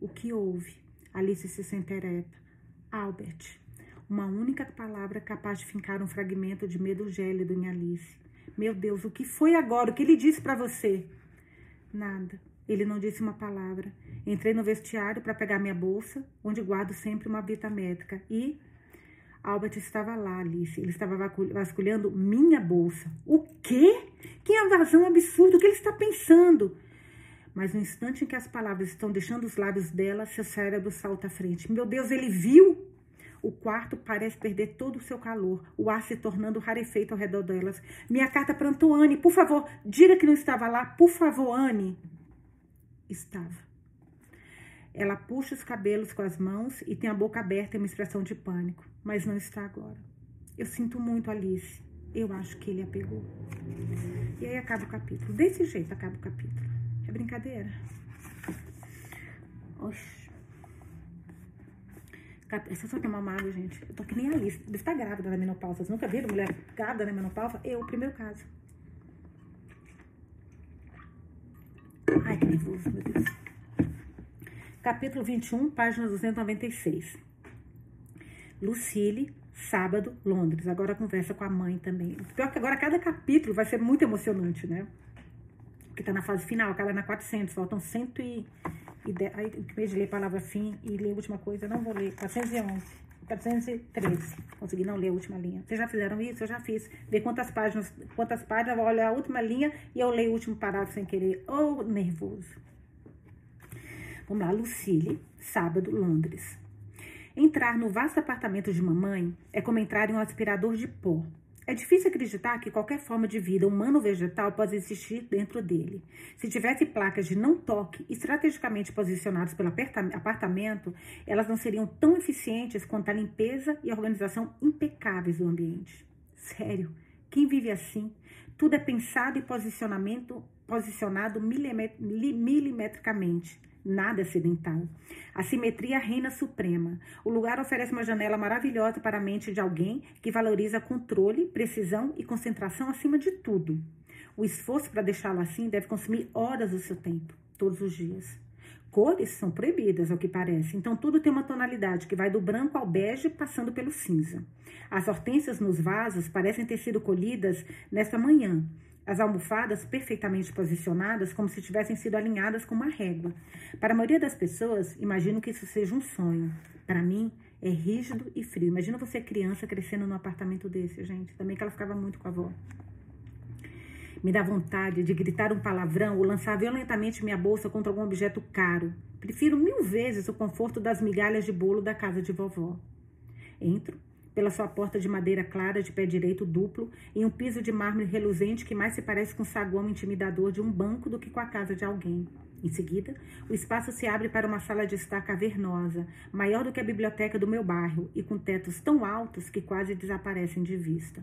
Speaker 1: O que houve? Alice se sente ereta. Albert. Uma única palavra capaz de fincar um fragmento de medo gélido em Alice. Meu Deus, o que foi agora? O que ele disse para você? Nada. Ele não disse uma palavra. Entrei no vestiário para pegar minha bolsa, onde guardo sempre uma vita métrica, e Albert estava lá, Alice. Ele estava vasculhando minha bolsa. O quê? Que invasão absurda! O que ele está pensando? Mas no instante em que as palavras estão deixando os lábios dela, seu cérebro salta à frente. Meu Deus, ele viu? O quarto parece perder todo o seu calor, o ar se tornando rarefeito ao redor delas. Minha carta para Antoine, por favor, diga que não estava lá, por favor, Anne. Estava. Ela puxa os cabelos com as mãos e tem a boca aberta em uma expressão de pânico mas não está agora. Eu sinto muito, Alice. Eu acho que ele a pegou. E aí acaba o capítulo. Desse jeito acaba o capítulo. É brincadeira? Oxi. Essa só tem uma mágoa, gente. Eu tô que nem a Alice. Deve estar grávida na menopausa. Vocês nunca viram mulher grávida na menopausa? Eu, o primeiro caso. Ai, que nervoso, meu Deus. Capítulo 21, página 296. Lucille, sábado, Londres. Agora conversa com a mãe também. Pior que agora cada capítulo vai ser muito emocionante, né? Porque tá na fase final, acaba na 400, faltam 100 e... Aí, em vez de ler a palavra fim e ler a última coisa, não vou ler. 411. 413. Consegui não ler a última linha. Vocês já fizeram isso? Eu já fiz. Ver quantas páginas, quantas páginas, olhar a última linha e eu leio o último parágrafo sem querer. Oh, nervoso. Vamos lá, Lucille, sábado, Londres. Entrar no vasto apartamento de mamãe é como entrar em um aspirador de pó. É difícil acreditar que qualquer forma de vida, humana ou vegetal, possa existir dentro dele. Se tivesse placas de não toque estrategicamente posicionadas pelo apartamento, elas não seriam tão eficientes quanto a limpeza e a organização impecáveis do ambiente. Sério, quem vive assim? Tudo é pensado e posicionamento, posicionado milimetricamente nada acidental. A simetria reina suprema. O lugar oferece uma janela maravilhosa para a mente de alguém que valoriza controle, precisão e concentração acima de tudo. O esforço para deixá-lo assim deve consumir horas do seu tempo, todos os dias. Cores são proibidas, ao que parece, então tudo tem uma tonalidade que vai do branco ao bege, passando pelo cinza. As hortênsias nos vasos parecem ter sido colhidas nesta manhã, as almofadas perfeitamente posicionadas, como se tivessem sido alinhadas com uma régua. Para a maioria das pessoas, imagino que isso seja um sonho. Para mim, é rígido e frio. Imagina você criança crescendo num apartamento desse, gente. Também que ela ficava muito com a avó. Me dá vontade de gritar um palavrão ou lançar violentamente minha bolsa contra algum objeto caro. Prefiro mil vezes o conforto das migalhas de bolo da casa de vovó. Entro pela sua porta de madeira clara de pé direito duplo, em um piso de mármore reluzente que mais se parece com o saguão intimidador de um banco do que com a casa de alguém. Em seguida, o espaço se abre para uma sala de estar cavernosa, maior do que a biblioteca do meu bairro e com tetos tão altos que quase desaparecem de vista.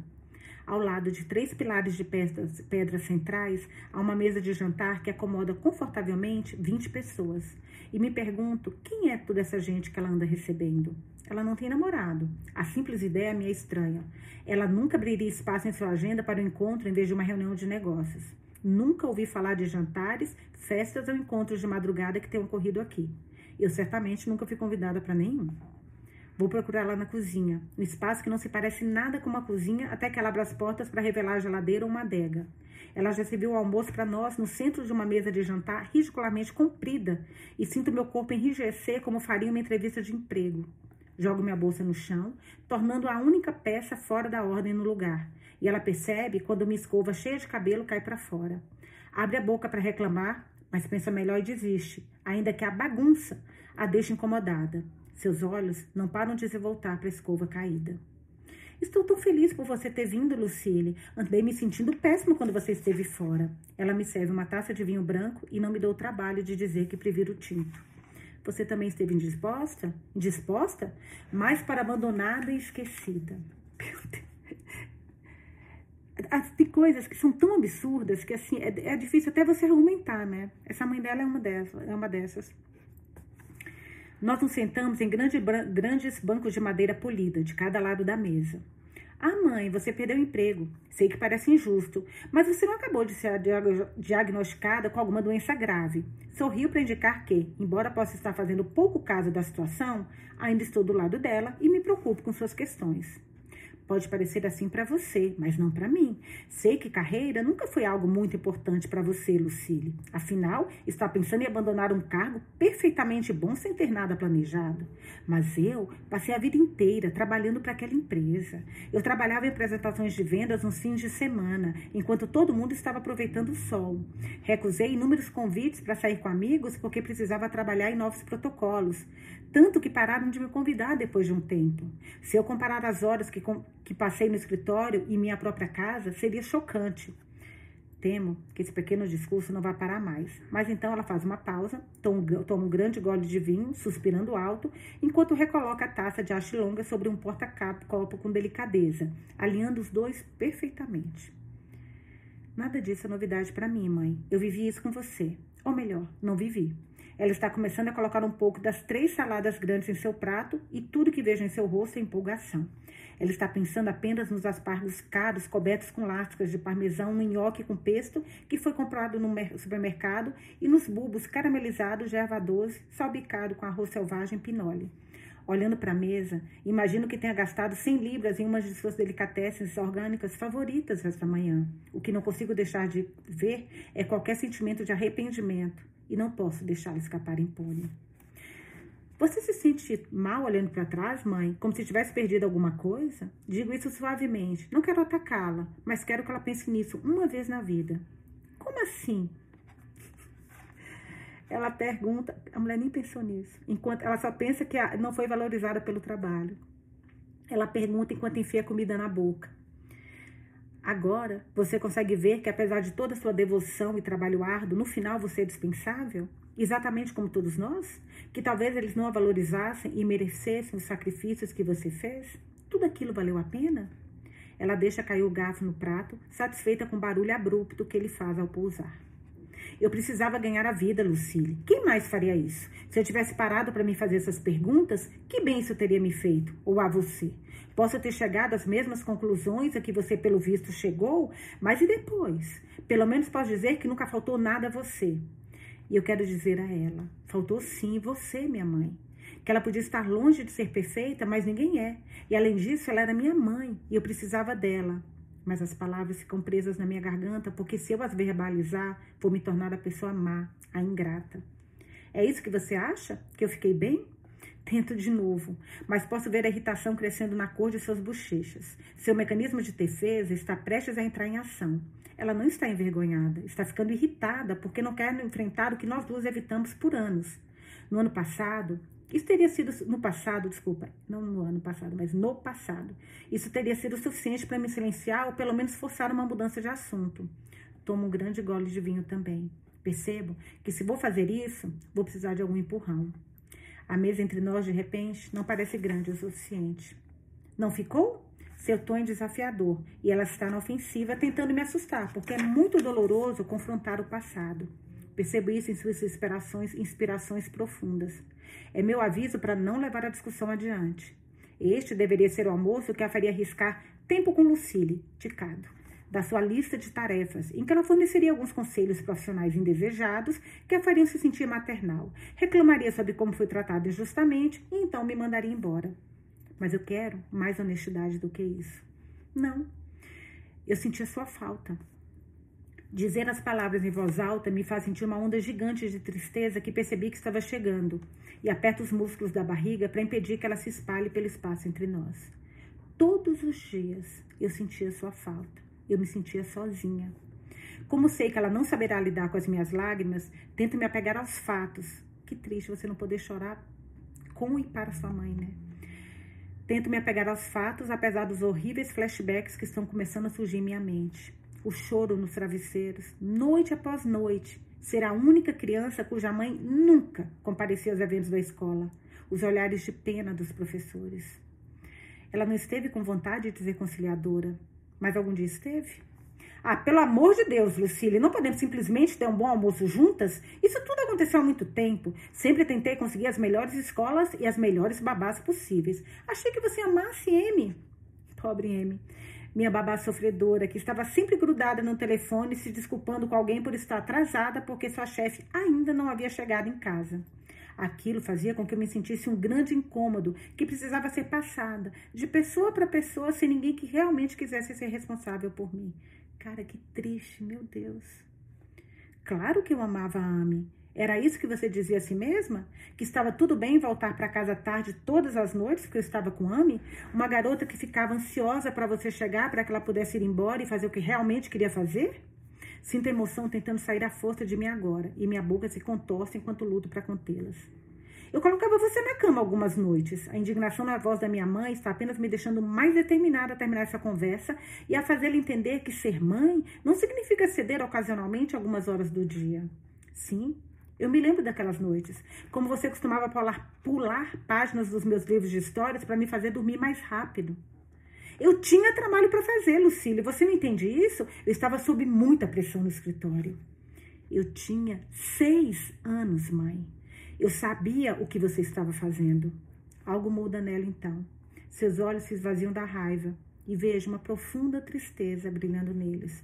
Speaker 1: Ao lado de três pilares de pedras, pedras centrais, há uma mesa de jantar que acomoda confortavelmente 20 pessoas. E me pergunto quem é toda essa gente que ela anda recebendo. Ela não tem namorado. A simples ideia me é estranha. Ela nunca abriria espaço em sua agenda para o um encontro em vez de uma reunião de negócios. Nunca ouvi falar de jantares, festas ou encontros de madrugada que tenham ocorrido aqui. Eu certamente nunca fui convidada para nenhum. Vou procurar lá na cozinha, um espaço que não se parece nada com uma cozinha, até que ela abra as portas para revelar a geladeira ou uma adega. Ela já serviu o almoço para nós no centro de uma mesa de jantar ridiculamente comprida e sinto meu corpo enrijecer como faria uma entrevista de emprego. Jogo minha bolsa no chão, tornando a única peça fora da ordem no lugar. E ela percebe quando minha escova cheia de cabelo cai para fora. Abre a boca para reclamar, mas pensa melhor e desiste, ainda que a bagunça a deixe incomodada. Seus olhos não param de se voltar para a escova caída. Estou tão feliz por você ter vindo, Lucille. Andei me sentindo péssimo quando você esteve fora. Ela me serve uma taça de vinho branco e não me dou o trabalho de dizer que prefiro o tinto. Você também esteve indisposta? Indisposta? Mais para abandonada e esquecida. Meu Deus. Tem coisas que são tão absurdas que assim é, é difícil até você argumentar, né? Essa mãe dela é uma dessas. É uma dessas. Nós nos sentamos em grande, grandes bancos de madeira polida, de cada lado da mesa. Ah, mãe, você perdeu o emprego. Sei que parece injusto, mas você não acabou de ser diagnosticada com alguma doença grave. Sorriu para indicar que, embora possa estar fazendo pouco caso da situação, ainda estou do lado dela e me preocupo com suas questões. Pode parecer assim para você, mas não para mim. Sei que carreira nunca foi algo muito importante para você, Lucille. Afinal, está pensando em abandonar um cargo perfeitamente bom sem ter nada planejado. Mas eu passei a vida inteira trabalhando para aquela empresa. Eu trabalhava em apresentações de vendas nos fins de semana, enquanto todo mundo estava aproveitando o sol. Recusei inúmeros convites para sair com amigos porque precisava trabalhar em novos protocolos tanto que pararam de me convidar depois de um tempo. Se eu comparar as horas que, que passei no escritório e minha própria casa, seria chocante. Temo que esse pequeno discurso não vai parar mais. Mas então ela faz uma pausa, toma um grande gole de vinho, suspirando alto, enquanto recoloca a taça de haste longa sobre um porta-copo com delicadeza, alinhando os dois perfeitamente. Nada disso é novidade para mim, mãe. Eu vivi isso com você. Ou melhor, não vivi. Ela está começando a colocar um pouco das três saladas grandes em seu prato e tudo que vejo em seu rosto é empolgação. Ela está pensando apenas nos aspargos caros cobertos com lascas de parmesão, no nhoque com pesto que foi comprado no supermercado e nos bulbos caramelizados de erva doce, salpicado com arroz selvagem pinole. Olhando para a mesa, imagino que tenha gastado 100 libras em uma de suas delicatessens orgânicas favoritas esta manhã. O que não consigo deixar de ver é qualquer sentimento de arrependimento e não posso deixá-la escapar impune. Você se sente mal olhando para trás, mãe, como se tivesse perdido alguma coisa? Digo isso suavemente. Não quero atacá-la, mas quero que ela pense nisso uma vez na vida. Como assim? ela pergunta, a mulher nem pensou nisso, enquanto ela só pensa que não foi valorizada pelo trabalho. Ela pergunta enquanto enfia comida na boca. Agora, você consegue ver que apesar de toda a sua devoção e trabalho árduo, no final você é dispensável? Exatamente como todos nós? Que talvez eles não a valorizassem e merecessem os sacrifícios que você fez? Tudo aquilo valeu a pena? Ela deixa cair o garfo no prato, satisfeita com o barulho abrupto que ele faz ao pousar. Eu precisava ganhar a vida, Lucille. Quem mais faria isso? Se eu tivesse parado para me fazer essas perguntas, que bem isso teria me feito? Ou a você? Posso ter chegado às mesmas conclusões a que você, pelo visto, chegou, mas e depois? Pelo menos posso dizer que nunca faltou nada a você. E eu quero dizer a ela: faltou sim você, minha mãe. Que ela podia estar longe de ser perfeita, mas ninguém é. E além disso, ela era minha mãe e eu precisava dela mas as palavras ficam presas na minha garganta, porque se eu as verbalizar, vou me tornar a pessoa má, a ingrata. É isso que você acha? Que eu fiquei bem? Tento de novo, mas posso ver a irritação crescendo na cor de suas bochechas. Seu mecanismo de defesa está prestes a entrar em ação. Ela não está envergonhada, está ficando irritada porque não quer enfrentar o que nós duas evitamos por anos. No ano passado, isso teria sido no passado, desculpa, não no ano passado, mas no passado. Isso teria sido suficiente para me silenciar ou pelo menos forçar uma mudança de assunto. Tomo um grande gole de vinho também. Percebo que se vou fazer isso, vou precisar de algum empurrão. A mesa entre nós, de repente, não parece grande o suficiente. Não ficou? Seu tom é desafiador e ela está na ofensiva tentando me assustar, porque é muito doloroso confrontar o passado. Percebo isso em suas inspirações, inspirações profundas. É meu aviso para não levar a discussão adiante. Este deveria ser o almoço que a faria arriscar tempo com Lucille, ticado, da sua lista de tarefas, em que ela forneceria alguns conselhos profissionais indesejados que a fariam se sentir maternal, reclamaria sobre como foi tratado injustamente e então me mandaria embora. Mas eu quero mais honestidade do que isso. Não. Eu senti a sua falta. Dizer as palavras em voz alta me faz sentir uma onda gigante de tristeza que percebi que estava chegando e aperto os músculos da barriga para impedir que ela se espalhe pelo espaço entre nós. Todos os dias eu sentia sua falta. Eu me sentia sozinha. Como sei que ela não saberá lidar com as minhas lágrimas, tento me apegar aos fatos. Que triste você não poder chorar com e para sua mãe, né? Tento me apegar aos fatos, apesar dos horríveis flashbacks que estão começando a surgir em minha mente o choro nos travesseiros, noite após noite, ser a única criança cuja mãe nunca comparecia aos eventos da escola, os olhares de pena dos professores. Ela não esteve com vontade de ser conciliadora, mas algum dia esteve? Ah, pelo amor de Deus, Lucília, não podemos simplesmente ter um bom almoço juntas? Isso tudo aconteceu há muito tempo. Sempre tentei conseguir as melhores escolas e as melhores babás possíveis. Achei que você amasse M. Pobre M minha babá sofredora, que estava sempre grudada no telefone, se desculpando com alguém por estar atrasada porque sua chefe ainda não havia chegado em casa. Aquilo fazia com que eu me sentisse um grande incômodo que precisava ser passada de pessoa para pessoa sem ninguém que realmente quisesse ser responsável por mim. Cara, que triste, meu Deus. Claro que eu amava a Amy. Era isso que você dizia a si mesma? Que estava tudo bem voltar para casa tarde todas as noites porque eu estava com Amy? Uma garota que ficava ansiosa para você chegar para que ela pudesse ir embora e fazer o que realmente queria fazer? Sinto emoção tentando sair à força de mim agora e minha boca se contorce enquanto luto para contê-las. Eu colocava você na cama algumas noites. A indignação na voz da minha mãe está apenas me deixando mais determinada a terminar essa conversa e a fazê-la entender que ser mãe não significa ceder ocasionalmente algumas horas do dia. Sim, eu me lembro daquelas noites, como você costumava pular, pular páginas dos meus livros de histórias para me fazer dormir mais rápido. Eu tinha trabalho para fazer, Lucília. Você não entende isso? Eu estava sob muita pressão no escritório. Eu tinha seis anos, mãe. Eu sabia o que você estava fazendo. Algo muda nela então. Seus olhos se esvaziam da raiva e vejo uma profunda tristeza brilhando neles.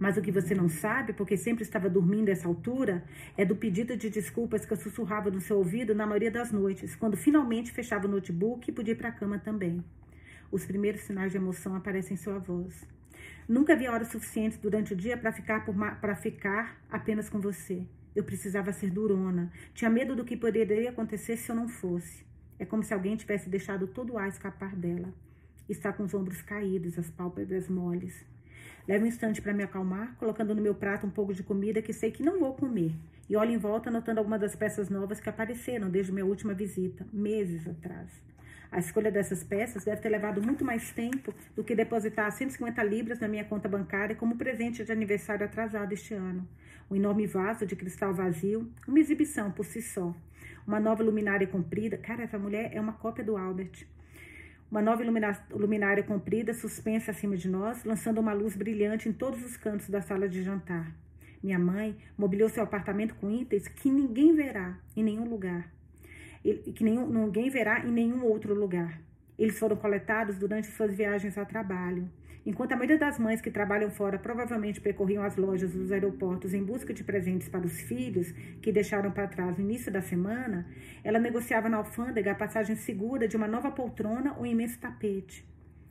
Speaker 1: Mas o que você não sabe, porque sempre estava dormindo a essa altura, é do pedido de desculpas que eu sussurrava no seu ouvido na maioria das noites, quando finalmente fechava o notebook e podia ir para a cama também. Os primeiros sinais de emoção aparecem em sua voz. Nunca havia horas suficientes durante o dia para ficar, ficar apenas com você. Eu precisava ser durona. Tinha medo do que poderia acontecer se eu não fosse. É como se alguém tivesse deixado todo o ar escapar dela. Está com os ombros caídos, as pálpebras moles. Leve um instante para me acalmar, colocando no meu prato um pouco de comida que sei que não vou comer. e olho em volta notando algumas das peças novas que apareceram desde minha última visita, meses atrás. A escolha dessas peças deve ter levado muito mais tempo do que depositar 150 libras na minha conta bancária como presente de aniversário atrasado este ano. Um enorme vaso de cristal vazio, uma exibição por si só. Uma nova luminária comprida. Cara, essa mulher é uma cópia do Albert. Uma nova luminária comprida, suspensa acima de nós, lançando uma luz brilhante em todos os cantos da sala de jantar. Minha mãe mobiliou seu apartamento com itens que ninguém verá em nenhum lugar que nenhum, ninguém verá em nenhum outro lugar. Eles foram coletados durante suas viagens a trabalho. Enquanto a maioria das mães que trabalham fora provavelmente percorriam as lojas dos aeroportos em busca de presentes para os filhos que deixaram para trás no início da semana, ela negociava na alfândega a passagem segura de uma nova poltrona ou um imenso tapete.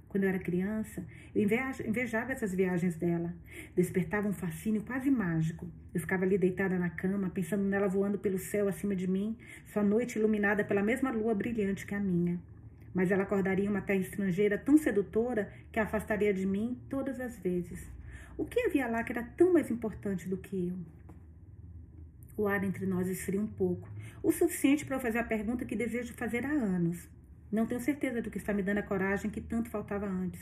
Speaker 1: Quando eu era criança, eu invejava essas viagens dela. Despertava um fascínio quase mágico. Eu ficava ali deitada na cama, pensando nela voando pelo céu acima de mim, sua noite iluminada pela mesma lua brilhante que a minha. Mas ela acordaria uma terra estrangeira tão sedutora que a afastaria de mim todas as vezes. O que havia lá que era tão mais importante do que eu? O ar entre nós esfria um pouco, o suficiente para eu fazer a pergunta que desejo fazer há anos. Não tenho certeza do que está me dando a coragem que tanto faltava antes.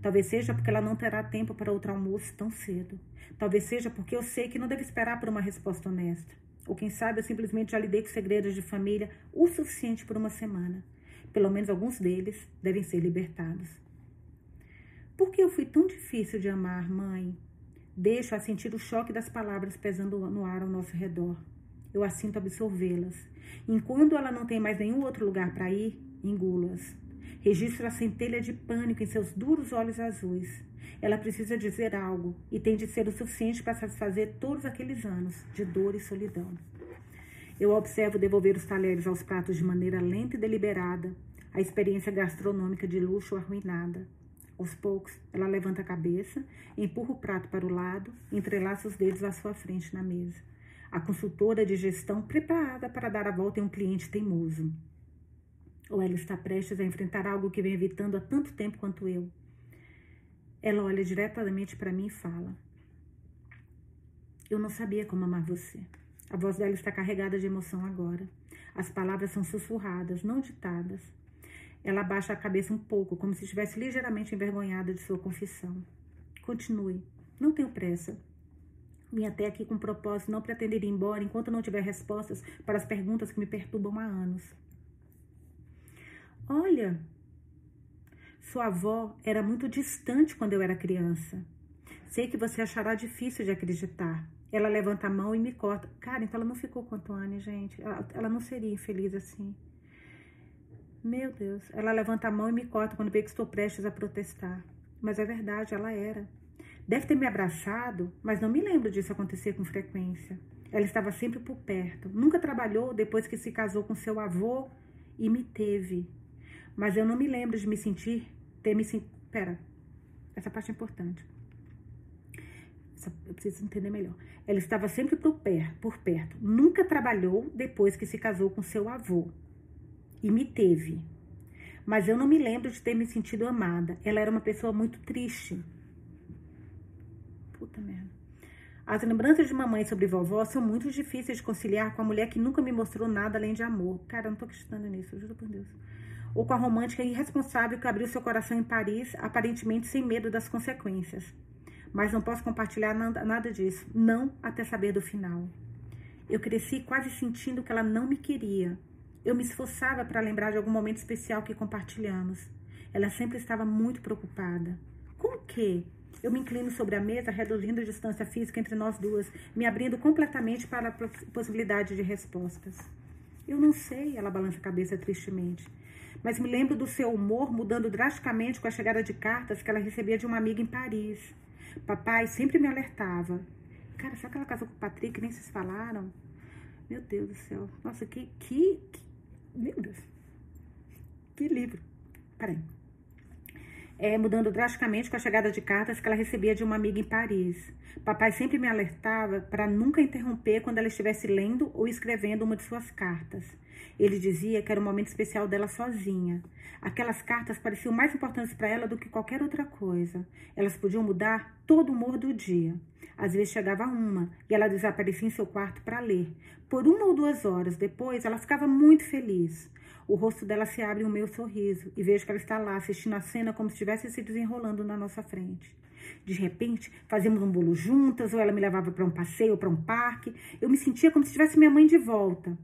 Speaker 1: Talvez seja porque ela não terá tempo para outro almoço tão cedo. Talvez seja porque eu sei que não deve esperar por uma resposta honesta. Ou quem sabe eu simplesmente já lidei com segredos de família o suficiente por uma semana. Pelo menos alguns deles devem ser libertados. Por que eu fui tão difícil de amar, mãe? Deixo a sentir o choque das palavras pesando no ar ao nosso redor. Eu a sinto absorvê-las. Enquanto ela não tem mais nenhum outro lugar para ir, engulo-as. Registro a centelha de pânico em seus duros olhos azuis. Ela precisa dizer algo e tem de ser o suficiente para satisfazer todos aqueles anos de dor e solidão. Eu observo devolver os talheres aos pratos de maneira lenta e deliberada, a experiência gastronômica de luxo arruinada. Aos poucos, ela levanta a cabeça, empurra o prato para o lado entrelaça os dedos à sua frente na mesa. A consultora de gestão preparada para dar a volta em um cliente teimoso. Ou ela está prestes a enfrentar algo que vem evitando há tanto tempo quanto eu. Ela olha diretamente para mim e fala: Eu não sabia como amar você. A voz dela está carregada de emoção agora. As palavras são sussurradas, não ditadas. Ela abaixa a cabeça um pouco, como se estivesse ligeiramente envergonhada de sua confissão. Continue. Não tenho pressa. Vim até aqui com propósito não pretender ir embora enquanto não tiver respostas para as perguntas que me perturbam há anos. Olha, sua avó era muito distante quando eu era criança. Sei que você achará difícil de acreditar. Ela levanta a mão e me corta. Cara, então ela não ficou com a Antônia, gente. Ela, ela não seria infeliz assim. Meu Deus. Ela levanta a mão e me corta quando vê que estou prestes a protestar. Mas é verdade, ela era. Deve ter me abraçado, mas não me lembro disso acontecer com frequência. Ela estava sempre por perto. Nunca trabalhou depois que se casou com seu avô e me teve. Mas eu não me lembro de me sentir, ter me sentido. Pera, essa parte é importante. Eu preciso entender melhor. Ela estava sempre por perto, por perto. Nunca trabalhou depois que se casou com seu avô. E me teve. Mas eu não me lembro de ter me sentido amada. Ela era uma pessoa muito triste. Puta merda. As lembranças de mamãe sobre vovó são muito difíceis de conciliar com a mulher que nunca me mostrou nada além de amor. Cara, eu não tô acreditando nisso, juro por Deus ou com a romântica irresponsável que abriu seu coração em Paris, aparentemente sem medo das consequências. Mas não posso compartilhar nada, disso, não até saber do final. Eu cresci quase sentindo que ela não me queria. Eu me esforçava para lembrar de algum momento especial que compartilhamos. Ela sempre estava muito preocupada. Com o quê? Eu me inclino sobre a mesa, reduzindo a distância física entre nós duas, me abrindo completamente para a possibilidade de respostas. Eu não sei, ela balança a cabeça tristemente mas me lembro do seu humor mudando drasticamente com a chegada de cartas que ela recebia de uma amiga em Paris. Papai sempre me alertava. Cara, será que ela casou com o Patrick? Nem vocês falaram? Meu Deus do céu. Nossa, que, que, que meu Deus. Que livro. Peraí. é, mudando drasticamente com a chegada de cartas que ela recebia de uma amiga em Paris. Papai sempre me alertava para nunca interromper quando ela estivesse lendo ou escrevendo uma de suas cartas. Ele dizia que era um momento especial dela sozinha. Aquelas cartas pareciam mais importantes para ela do que qualquer outra coisa. Elas podiam mudar todo o humor do dia. Às vezes chegava uma e ela desaparecia em seu quarto para ler. Por uma ou duas horas depois, ela ficava muito feliz. O rosto dela se abre em um meu sorriso e vejo que ela está lá assistindo a cena como se estivesse se desenrolando na nossa frente. De repente, fazíamos um bolo juntas ou ela me levava para um passeio ou para um parque. Eu me sentia como se tivesse minha mãe de volta.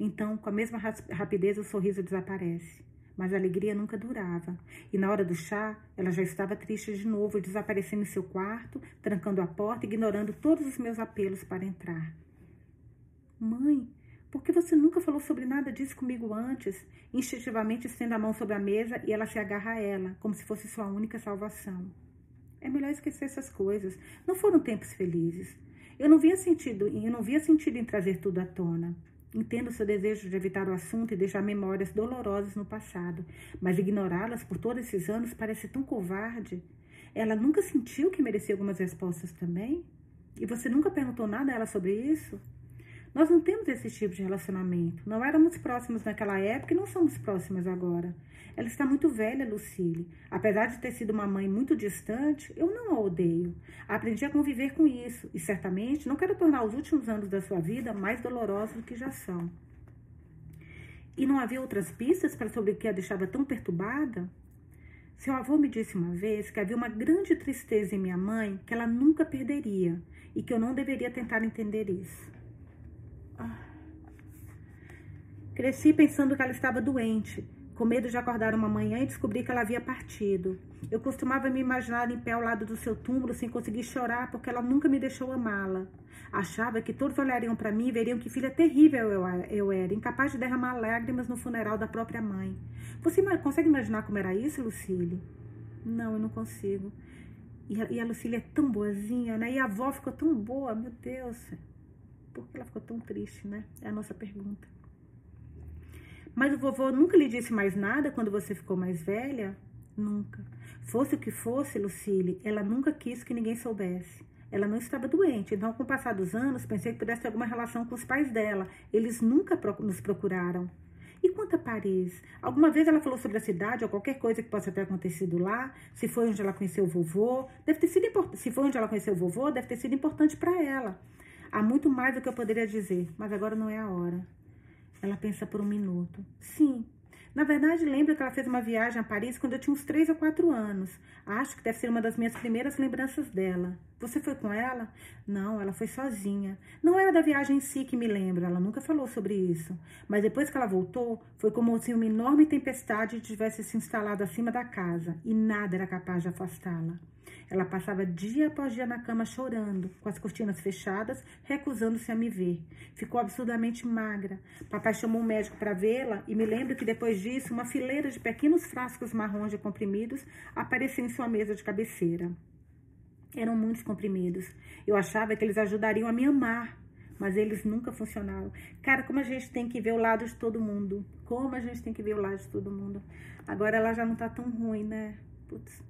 Speaker 1: Então, com a mesma rapidez, o sorriso desaparece. Mas a alegria nunca durava. E na hora do chá, ela já estava triste de novo, desaparecendo em seu quarto, trancando a porta, ignorando todos os meus apelos para entrar. Mãe, por que você nunca falou sobre nada disso comigo antes? Instintivamente estendo a mão sobre a mesa e ela se agarra a ela, como se fosse sua única salvação. É melhor esquecer essas coisas. Não foram tempos felizes. Eu não via sentido, eu não via sentido em trazer tudo à tona. Entendo seu desejo de evitar o assunto e deixar memórias dolorosas no passado, mas ignorá-las por todos esses anos parece tão covarde. Ela nunca sentiu que merecia algumas respostas também? E você nunca perguntou nada a ela sobre isso? Nós não temos esse tipo de relacionamento. Não éramos próximos naquela época e não somos próximas agora. Ela está muito velha, Lucille. Apesar de ter sido uma mãe muito distante, eu não a odeio. Aprendi a conviver com isso e certamente não quero tornar os últimos anos da sua vida mais dolorosos do que já são. E não havia outras pistas para sobre o que a deixava tão perturbada? Seu avô me disse uma vez que havia uma grande tristeza em minha mãe que ela nunca perderia e que eu não deveria tentar entender isso. Cresci pensando que ela estava doente, com medo de acordar uma manhã e descobrir que ela havia partido. Eu costumava me imaginar em pé ao lado do seu túmulo sem conseguir chorar porque ela nunca me deixou amá-la. Achava que todos olhariam para mim e veriam que filha terrível eu, era, incapaz de derramar lágrimas no funeral da própria mãe. Você consegue imaginar como era isso, Lucille? Não, eu não consigo. E a, e a Lucille é tão boazinha, né? E a avó ficou tão boa, meu Deus. Por que ela ficou tão triste, né? É a nossa pergunta. Mas o vovô nunca lhe disse mais nada quando você ficou mais velha? Nunca. Fosse o que fosse, Lucille, ela nunca quis que ninguém soubesse. Ela não estava doente, então, com o passar dos anos, pensei que pudesse ter alguma relação com os pais dela. Eles nunca nos procuraram. E quanto a Paris? Alguma vez ela falou sobre a cidade ou qualquer coisa que possa ter acontecido lá? Se foi onde ela conheceu o vovô? Deve ter sido Se foi onde ela conheceu o vovô, deve ter sido importante para ela. Há muito mais do que eu poderia dizer, mas agora não é a hora. Ela pensa por um minuto. Sim. Na verdade, lembro que ela fez uma viagem a Paris quando eu tinha uns 3 ou 4 anos. Acho que deve ser uma das minhas primeiras lembranças dela. Você foi com ela? Não, ela foi sozinha. Não era da viagem em si que me lembro, ela nunca falou sobre isso. Mas depois que ela voltou, foi como se uma enorme tempestade tivesse se instalado acima da casa e nada era capaz de afastá-la. Ela passava dia após dia na cama chorando, com as cortinas fechadas, recusando-se a me ver. Ficou absurdamente magra. Papai chamou um médico para vê-la e me lembro que depois disso, uma fileira de pequenos frascos marrons de comprimidos apareceu em sua mesa de cabeceira. Eram muitos comprimidos. Eu achava que eles ajudariam a me amar, mas eles nunca funcionaram. Cara, como a gente tem que ver o lado de todo mundo. Como a gente tem que ver o lado de todo mundo. Agora ela já não tá tão ruim, né? Putz.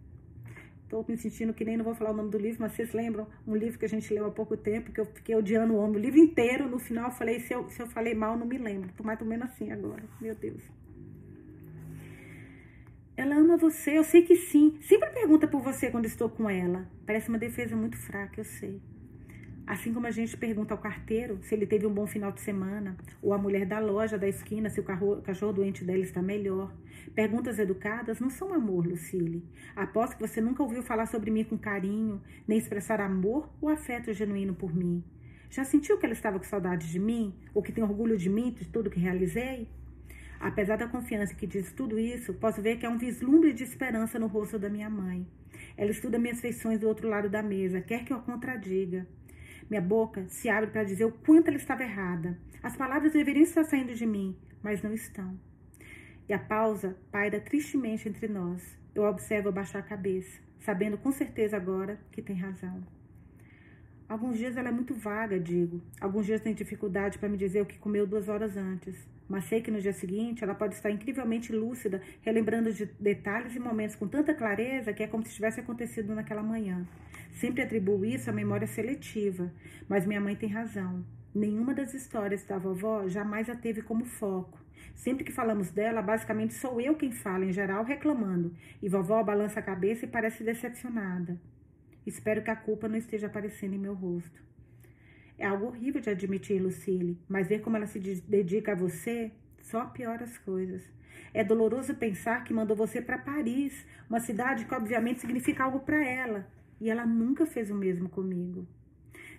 Speaker 1: Estou me sentindo que nem não vou falar o nome do livro, mas vocês lembram um livro que a gente leu há pouco tempo, que eu fiquei odiando o homem o livro inteiro. No final eu falei, se eu, se eu falei mal, não me lembro. Tô mais ou menos assim agora. Meu Deus. Ela ama você, eu sei que sim. Sempre pergunta por você quando estou com ela. Parece uma defesa muito fraca, eu sei. Assim como a gente pergunta ao carteiro se ele teve um bom final de semana, ou a mulher da loja da esquina se o cachorro doente dela está melhor. Perguntas educadas não são amor, Lucille. Aposto que você nunca ouviu falar sobre mim com carinho, nem expressar amor ou afeto genuíno por mim. Já sentiu que ela estava com saudade de mim? Ou que tem orgulho de mim, de tudo que realizei? Apesar da confiança que diz tudo isso, posso ver que há um vislumbre de esperança no rosto da minha mãe. Ela estuda minhas feições do outro lado da mesa, quer que eu a contradiga. Minha boca se abre para dizer o quanto ela estava errada. As palavras deveriam estar saindo de mim, mas não estão. E a pausa paira tristemente entre nós. Eu observo abaixar a cabeça, sabendo com certeza agora que tem razão. Alguns dias ela é muito vaga, digo. Alguns dias tem dificuldade para me dizer o que comeu duas horas antes. mas sei que no dia seguinte ela pode estar incrivelmente lúcida, relembrando de detalhes e momentos com tanta clareza que é como se tivesse acontecido naquela manhã. Sempre atribuo isso à memória seletiva, mas minha mãe tem razão. Nenhuma das histórias da vovó jamais a teve como foco. Sempre que falamos dela, basicamente sou eu quem fala, em geral, reclamando, e vovó balança a cabeça e parece decepcionada. Espero que a culpa não esteja aparecendo em meu rosto. É algo horrível de admitir, Lucille, mas ver como ela se dedica a você só piora as coisas. É doloroso pensar que mandou você para Paris, uma cidade que obviamente significa algo para ela, e ela nunca fez o mesmo comigo.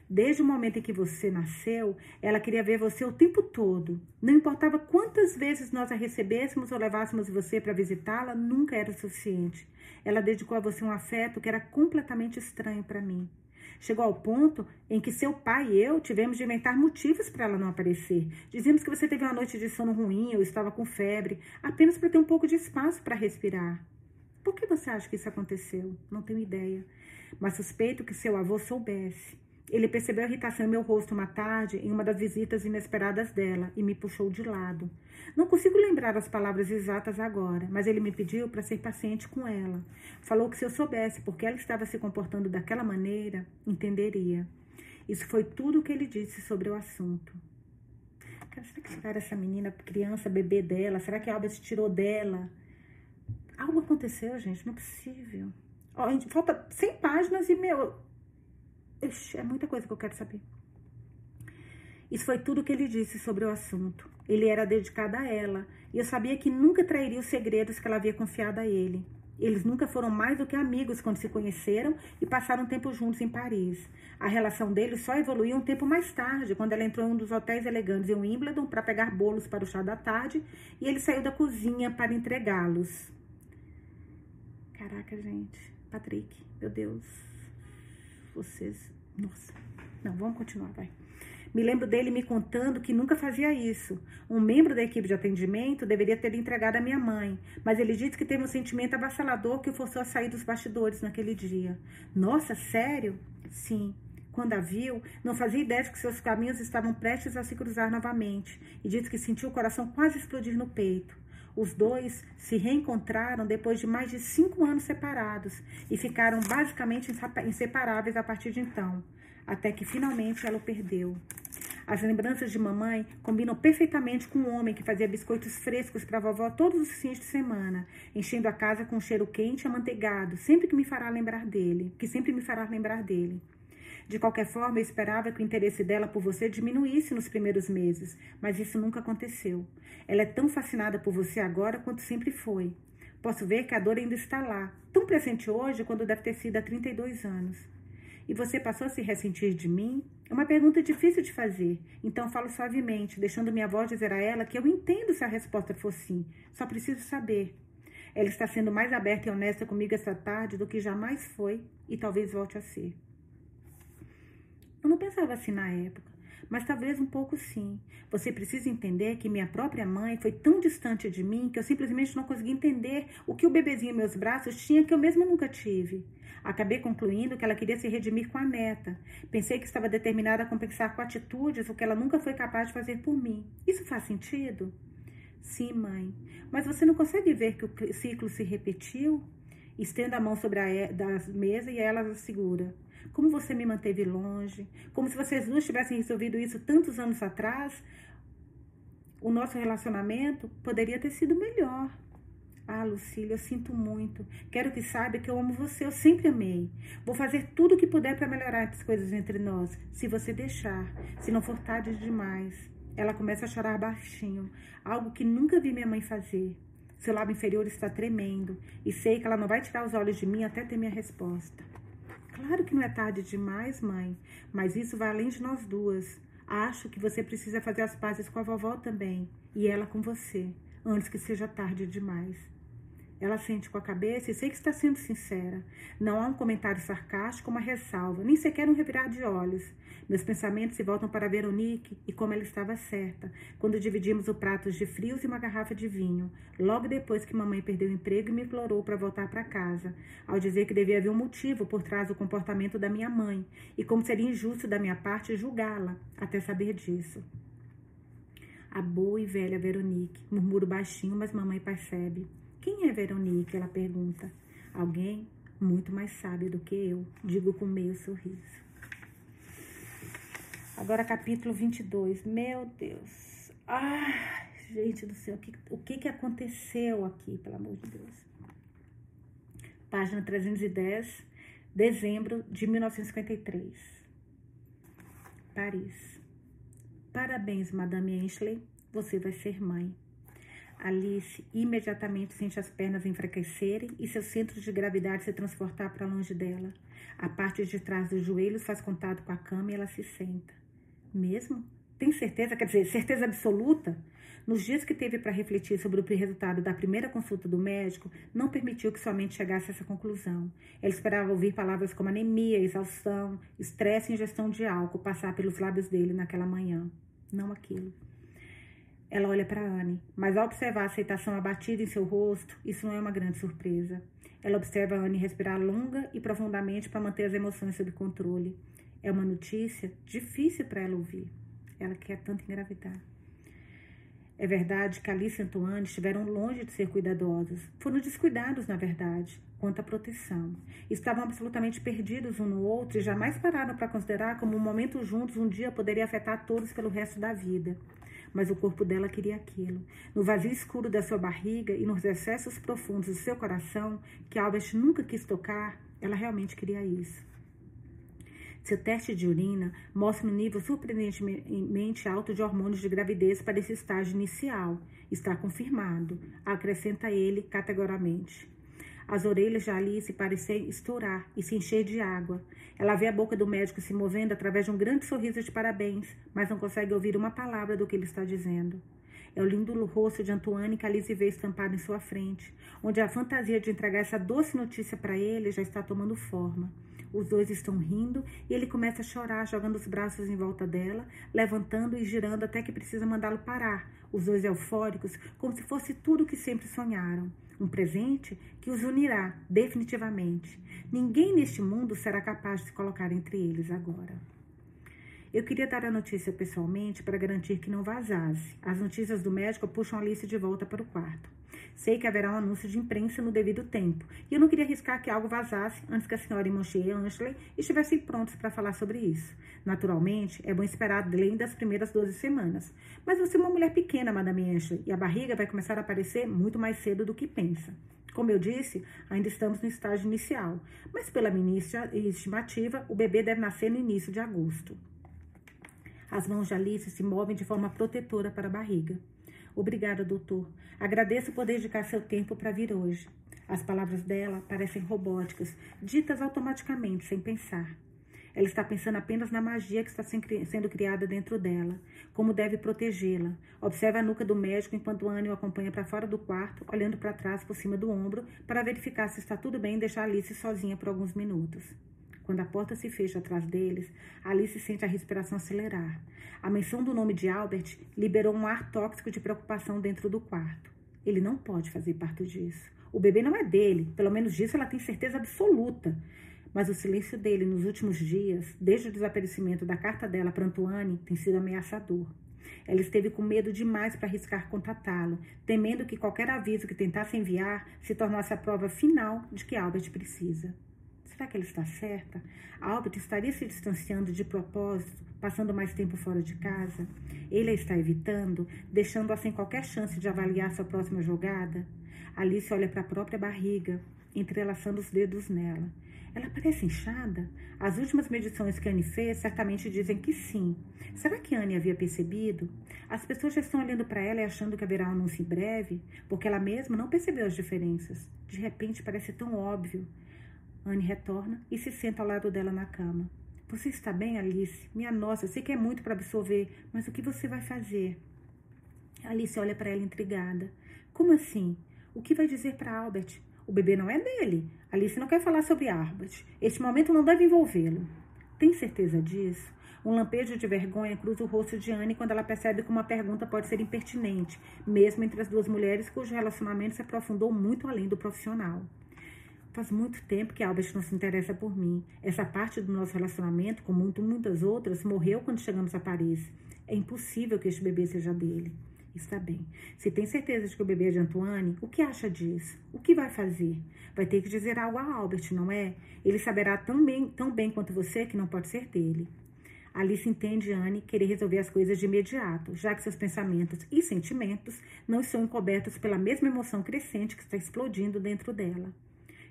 Speaker 1: Desde o momento em que você nasceu, ela queria ver você o tempo todo. Não importava quantas vezes nós a recebêssemos ou levássemos você para visitá-la, nunca era suficiente. Ela dedicou a você um afeto que era completamente estranho para mim. Chegou ao ponto em que seu pai e eu tivemos de inventar motivos para ela não aparecer. Dizíamos que você teve uma noite de sono ruim ou estava com febre, apenas para ter um pouco de espaço para respirar. Por que você acha que isso aconteceu? Não tenho ideia. Mas suspeito que seu avô soubesse. Ele percebeu a irritação em meu rosto uma tarde, em uma das visitas inesperadas dela, e me puxou de lado. Não consigo lembrar as palavras exatas agora, mas ele me pediu para ser paciente com ela. Falou que se eu soubesse por que ela estava se comportando daquela maneira, entenderia. Isso foi tudo o que ele disse sobre o assunto. Cara, será que era essa menina, criança, bebê dela? Será que a Albert tirou dela? Algo aconteceu, gente, não é possível. Ó, falta 100 páginas e, meu, Ixi, é muita coisa que eu quero saber. Isso foi tudo que ele disse sobre o assunto. Ele era dedicado a ela, e eu sabia que nunca trairia os segredos que ela havia confiado a ele. Eles nunca foram mais do que amigos quando se conheceram e passaram tempo juntos em Paris. A relação deles só evoluiu um tempo mais tarde, quando ela entrou em um dos hotéis elegantes em Wimbledon para pegar bolos para o chá da tarde e ele saiu da cozinha para entregá-los. Caraca, gente. Patrick, meu Deus vocês. Nossa. Não, vamos continuar, vai. Me lembro dele me contando que nunca fazia isso. Um membro da equipe de atendimento deveria ter entregado a minha mãe, mas ele disse que teve um sentimento avassalador que o forçou a sair dos bastidores naquele dia. Nossa, sério? Sim. Quando a viu, não fazia ideia de que seus caminhos estavam prestes a se cruzar novamente e disse que sentiu o coração quase explodir no peito. Os dois se reencontraram depois de mais de cinco anos separados e ficaram basicamente inseparáveis a partir de então, até que finalmente ela o perdeu. As lembranças de mamãe combinam perfeitamente com o um homem que fazia biscoitos frescos para vovó todos os fins de semana, enchendo a casa com um cheiro quente e amanteigado, sempre que me fará lembrar dele, que sempre me fará lembrar dele. De qualquer forma, eu esperava que o interesse dela por você diminuísse nos primeiros meses, mas isso nunca aconteceu. Ela é tão fascinada por você agora quanto sempre foi. Posso ver que a dor ainda está lá, tão presente hoje quando deve ter sido há 32 anos. E você passou a se ressentir de mim? É uma pergunta difícil de fazer, então falo suavemente, deixando minha voz dizer a ela que eu entendo se a resposta for sim, só preciso saber. Ela está sendo mais aberta e honesta comigo esta tarde do que jamais foi e talvez volte a ser. Eu não pensava assim na época, mas talvez um pouco sim. Você precisa entender que minha própria mãe foi tão distante de mim que eu simplesmente não conseguia entender o que o bebezinho em meus braços tinha que eu mesma nunca tive. Acabei concluindo que ela queria se redimir com a neta. Pensei que estava determinada a compensar com atitudes o que ela nunca foi capaz de fazer por mim. Isso faz sentido? Sim, mãe. Mas você não consegue ver que o ciclo se repetiu? Estenda a mão sobre a da mesa e ela a segura. Como você me manteve longe, como se vocês duas tivessem resolvido isso tantos anos atrás, o nosso relacionamento poderia ter sido melhor. Ah, Lucília, eu sinto muito. Quero que saiba que eu amo você, eu sempre amei. Vou fazer tudo o que puder para melhorar as coisas entre nós, se você deixar, se não for tarde demais. Ela começa a chorar baixinho, algo que nunca vi minha mãe fazer. Seu lábio inferior está tremendo e sei que ela não vai tirar os olhos de mim até ter minha resposta. Claro que não é tarde demais, mãe, mas isso vai além de nós duas. Acho que você precisa fazer as pazes com a vovó também, e ela com você, antes que seja tarde demais. Ela sente com a cabeça e sei que está sendo sincera. Não há um comentário sarcástico, uma ressalva, nem sequer um revirar de olhos. Meus pensamentos se voltam para Veronique e como ela estava certa, quando dividimos o prato de frios e uma garrafa de vinho, logo depois que mamãe perdeu o emprego e me implorou para voltar para casa, ao dizer que devia haver um motivo por trás do comportamento da minha mãe e como seria injusto da minha parte julgá-la até saber disso. A boa e velha Veronique. Murmuro baixinho, mas mamãe percebe. Quem é Veronique? Ela pergunta. Alguém muito mais sábio do que eu, digo com meio sorriso. Agora, capítulo 22. Meu Deus. Ai, gente do céu, o que, o que aconteceu aqui, pelo amor de Deus? Página 310, dezembro de 1953. Paris. Parabéns, Madame Ashley, você vai ser mãe. Alice imediatamente sente as pernas enfraquecerem e seu centro de gravidade se transportar para longe dela. A parte de trás dos joelhos faz contato com a cama e ela se senta. Mesmo? Tem certeza? Quer dizer, certeza absoluta? Nos dias que teve para refletir sobre o resultado da primeira consulta do médico, não permitiu que sua mente chegasse a essa conclusão. Ela esperava ouvir palavras como anemia, exaustão, estresse e ingestão de álcool passar pelos lábios dele naquela manhã. Não aquilo. Ela olha para Anne, mas ao observar a aceitação abatida em seu rosto, isso não é uma grande surpresa. Ela observa Anne respirar longa e profundamente para manter as emoções sob controle. É uma notícia difícil para ela ouvir. Ela quer tanto engravidar. É verdade que Alice e Antoine estiveram longe de ser cuidadosas. Foram descuidados, na verdade, quanto à proteção. Estavam absolutamente perdidos um no outro e jamais pararam para considerar como um momento juntos um dia poderia afetar todos pelo resto da vida mas o corpo dela queria aquilo. No vazio escuro da sua barriga e nos excessos profundos do seu coração, que Albert nunca quis tocar, ela realmente queria isso. Seu teste de urina mostra um nível surpreendentemente alto de hormônios de gravidez para esse estágio inicial. Está confirmado, acrescenta ele categoricamente. As orelhas de Alice parecem estourar e se encher de água. Ela vê a boca do médico se movendo através de um grande sorriso de parabéns, mas não consegue ouvir uma palavra do que ele está dizendo. É o lindo rosto de Antoine que Alice vê estampado em sua frente, onde a fantasia de entregar essa doce notícia para ele já está tomando forma. Os dois estão rindo e ele começa a chorar, jogando os braços em volta dela, levantando e girando até que precisa mandá-lo parar. Os dois eufóricos, como se fosse tudo o que sempre sonharam um presente que os unirá definitivamente. Ninguém neste mundo será capaz de se colocar entre eles agora. Eu queria dar a notícia pessoalmente para garantir que não vazasse. As notícias do médico puxam Alice de volta para o quarto. Sei que haverá um anúncio de imprensa no devido tempo, e eu não queria arriscar que algo vazasse antes que a senhora e Ansley estivessem prontos para falar sobre isso. Naturalmente, é bom esperar além das primeiras 12 semanas. Mas você é uma mulher pequena, Madame Ansley, e a barriga vai começar a aparecer muito mais cedo do que pensa. Como eu disse, ainda estamos no estágio inicial, mas pela minha estimativa, o bebê deve nascer no início de agosto. As mãos de Alice se movem de forma protetora para a barriga. Obrigada, doutor. Agradeço poder dedicar seu tempo para vir hoje. As palavras dela parecem robóticas, ditas automaticamente, sem pensar. Ela está pensando apenas na magia que está sendo criada dentro dela, como deve protegê-la. Observa a nuca do médico enquanto Anne o acompanha para fora do quarto, olhando para trás por cima do ombro, para verificar se está tudo bem e deixar Alice sozinha por alguns minutos. Quando a porta se fecha atrás deles, Alice sente a respiração acelerar. A menção do nome de Albert liberou um ar tóxico de preocupação dentro do quarto. Ele não pode fazer parte disso. O bebê não é dele, pelo menos disso ela tem certeza absoluta. Mas o silêncio dele nos últimos dias, desde o desaparecimento da carta dela para Antoine, tem sido ameaçador. Ela esteve com medo demais para arriscar contatá-lo, temendo que qualquer aviso que tentasse enviar se tornasse a prova final de que Albert precisa. Será que ela está certa? Albert estaria se distanciando de propósito, passando mais tempo fora de casa? Ele a está evitando, deixando-a sem qualquer chance de avaliar sua próxima jogada? Alice olha para a própria barriga, entrelaçando os dedos nela. Ela parece inchada? As últimas medições que Anne fez certamente dizem que sim. Será que Anne havia percebido? As pessoas já estão olhando para ela e achando que haverá um anúncio em breve, porque ela mesma não percebeu as diferenças. De repente parece tão óbvio. Anne retorna e se senta ao lado dela na cama. Você está bem, Alice? Minha nossa, sei que é muito para absorver, mas o que você vai fazer? Alice olha para ela intrigada. Como assim? O que vai dizer para Albert? O bebê não é dele. Alice não quer falar sobre Albert. Este momento não deve envolvê-lo. Tem certeza disso? Um lampejo de vergonha cruza o rosto de Anne quando ela percebe que uma pergunta pode ser impertinente, mesmo entre as duas mulheres cujo relacionamento se aprofundou muito além do profissional. Faz muito tempo que Albert não se interessa por mim. Essa parte do nosso relacionamento, como muitas outras, morreu quando chegamos a Paris. É impossível que este bebê seja dele. Está bem. Se tem certeza de que o bebê é de Antoine, o que acha disso? O que vai fazer? Vai ter que dizer algo a Albert, não é? Ele saberá tão bem, tão bem quanto você que não pode ser dele. Alice entende Anne querer resolver as coisas de imediato, já que seus pensamentos e sentimentos não estão encobertos pela mesma emoção crescente que está explodindo dentro dela.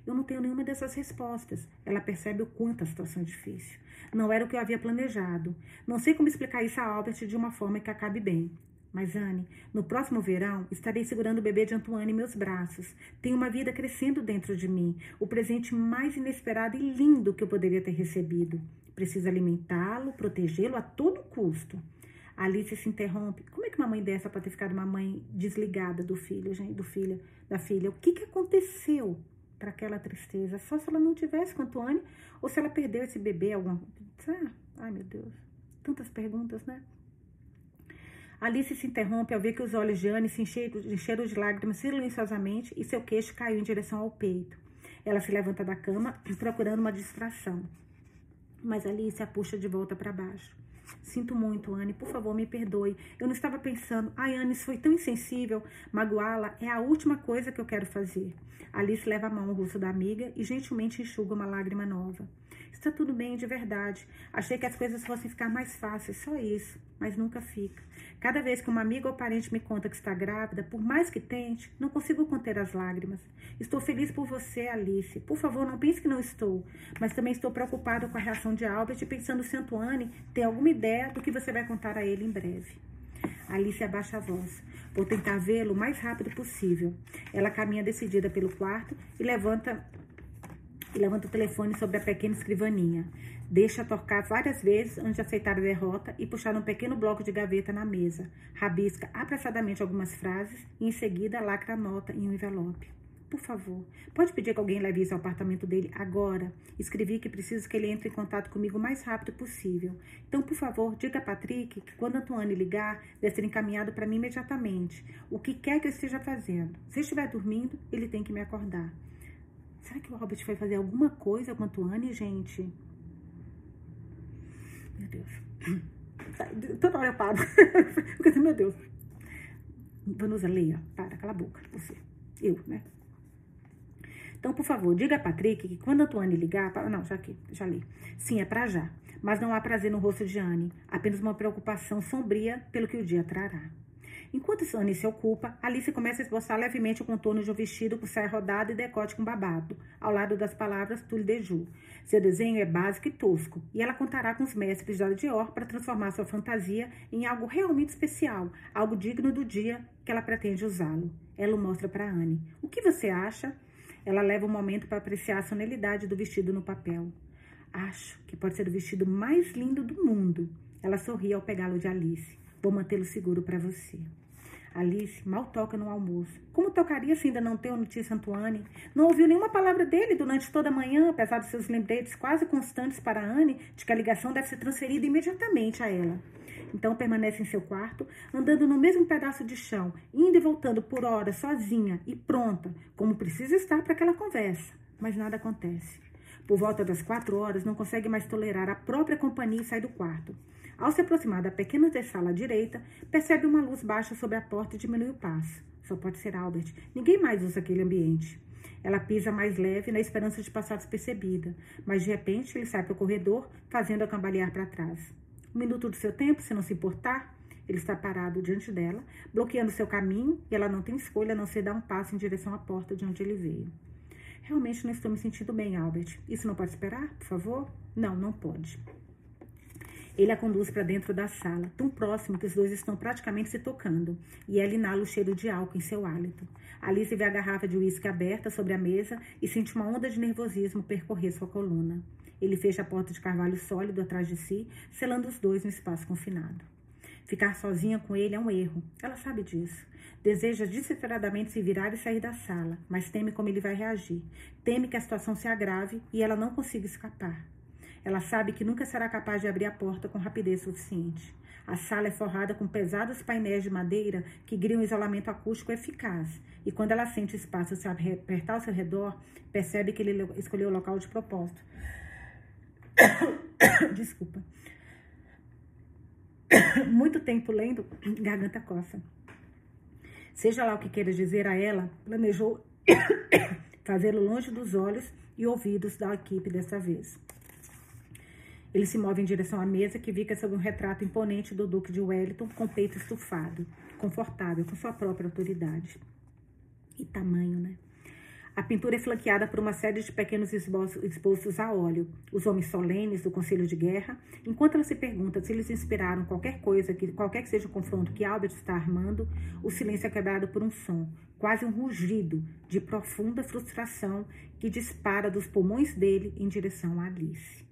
Speaker 1: Eu não tenho nenhuma dessas respostas. Ela percebe o quanto a situação é difícil. Não era o que eu havia planejado. Não sei como explicar isso a Albert de uma forma que acabe bem. Mas, Anne, no próximo verão estarei segurando o bebê de Antoine em meus braços. Tem uma vida crescendo dentro de mim, o presente mais inesperado e lindo que eu poderia ter recebido. Preciso alimentá-lo, protegê-lo a todo custo. Alice se interrompe. Como é que uma mãe dessa pode ter ficado uma mãe desligada do filho, gente, do filho, da filha? O que, que aconteceu para aquela tristeza? Só se ela não tivesse com Antoine ou se ela perdeu esse bebê alguma. Ah, ai, meu Deus. Tantas perguntas, né? Alice se interrompe ao ver que os olhos de Anne se encheram, encheram de lágrimas silenciosamente e seu queixo caiu em direção ao peito. Ela se levanta da cama, procurando uma distração. Mas Alice a puxa de volta para baixo. Sinto muito, Anne. Por favor, me perdoe. Eu não estava pensando. Ai, Anne, isso foi tão insensível. Magoá-la é a última coisa que eu quero fazer. Alice leva a mão ao rosto da amiga e gentilmente enxuga uma lágrima nova. Está tudo bem, de verdade. Achei que as coisas fossem ficar mais fáceis, só isso. Mas nunca fica. Cada vez que uma amiga ou parente me conta que está grávida, por mais que tente, não consigo conter as lágrimas. Estou feliz por você, Alice. Por favor, não pense que não estou. Mas também estou preocupada com a reação de Albert e pensando se Antoine tem alguma ideia do que você vai contar a ele em breve. Alice abaixa a voz. Vou tentar vê-lo o mais rápido possível. Ela caminha decidida pelo quarto e levanta e levanta o telefone sobre a pequena escrivaninha. Deixa tocar várias vezes antes de aceitar a derrota e puxar um pequeno bloco de gaveta na mesa. Rabisca apressadamente algumas frases e em seguida lacra a nota em um envelope. Por favor, pode pedir que alguém leve isso ao apartamento dele agora? Escrevi que preciso que ele entre em contato comigo o mais rápido possível. Então, por favor, diga a Patrick que quando Antoine ligar, deve ser encaminhado para mim imediatamente. O que quer que eu esteja fazendo. Se estiver dormindo, ele tem que me acordar. Será que o Robert vai fazer alguma coisa com a Antoine, gente? Meu Deus. Toda hora eu paro. Porque, meu Deus. Vanusa, leia. Para, cala a boca. Você. Eu, né? Então, por favor, diga a Patrick que quando a Tuane ligar... Não, já aqui, já li. Sim, é para já. Mas não há prazer no rosto de Anne. Apenas uma preocupação sombria pelo que o dia trará. Enquanto Anne se ocupa, Alice começa a esboçar levemente o contorno de um vestido com saia rodada e decote com babado, ao lado das palavras Tulle de Joux. Seu desenho é básico e tosco, e ela contará com os mestres da Dior para transformar sua fantasia em algo realmente especial, algo digno do dia que ela pretende usá-lo. Ela o mostra para Anne. O que você acha? Ela leva um momento para apreciar a sonelidade do vestido no papel. Acho que pode ser o vestido mais lindo do mundo. Ela sorri ao pegá-lo de Alice. Vou mantê-lo seguro para você. Alice mal toca no almoço. Como tocaria se ainda não tem notícia Antoine? Não ouviu nenhuma palavra dele durante toda a manhã, apesar dos seus lembretes quase constantes para Anne de que a ligação deve ser transferida imediatamente a ela. Então permanece em seu quarto, andando no mesmo pedaço de chão, indo e voltando por horas sozinha e pronta, como precisa estar para aquela conversa. Mas nada acontece. Por volta das quatro horas, não consegue mais tolerar a própria companhia e sai do quarto. Ao se aproximar da pequena sala à direita, percebe uma luz baixa sobre a porta e diminui o passo. Só pode ser Albert. Ninguém mais usa aquele ambiente. Ela pisa mais leve na esperança de passar despercebida, mas de repente ele sai para o corredor, fazendo-a cambalear para trás. Um minuto do seu tempo, se não se importar, ele está parado diante dela, bloqueando seu caminho, e ela não tem escolha a não ser dar um passo em direção à porta de onde ele veio. Realmente não estou me sentindo bem, Albert. Isso não pode esperar, por favor? Não, não pode. Ele a conduz para dentro da sala, tão próximo que os dois estão praticamente se tocando, e ela inala o cheiro de álcool em seu hálito. Alice vê a garrafa de uísque aberta sobre a mesa e sente uma onda de nervosismo percorrer sua coluna. Ele fecha a porta de carvalho sólido atrás de si, selando os dois no espaço confinado. Ficar sozinha com ele é um erro. Ela sabe disso. Deseja desesperadamente se virar e sair da sala, mas teme como ele vai reagir. Teme que a situação se agrave e ela não consiga escapar. Ela sabe que nunca será capaz de abrir a porta com rapidez suficiente. A sala é forrada com pesados painéis de madeira que griam um isolamento acústico eficaz. E quando ela sente o espaço se apertar ao seu redor, percebe que ele escolheu o local de propósito. Desculpa. muito tempo lendo, garganta coça. Seja lá o que queira dizer a ela, planejou fazê-lo longe dos olhos e ouvidos da equipe dessa vez. Ele se move em direção à mesa que fica sob um retrato imponente do Duque de Wellington, com peito estufado, confortável, com sua própria autoridade. E tamanho, né? A pintura é flanqueada por uma série de pequenos esboços a óleo, os homens solenes do Conselho de Guerra, enquanto ela se pergunta se eles inspiraram qualquer coisa, que, qualquer que seja o confronto que Albert está armando, o silêncio é quebrado por um som, quase um rugido de profunda frustração que dispara dos pulmões dele em direção a Alice.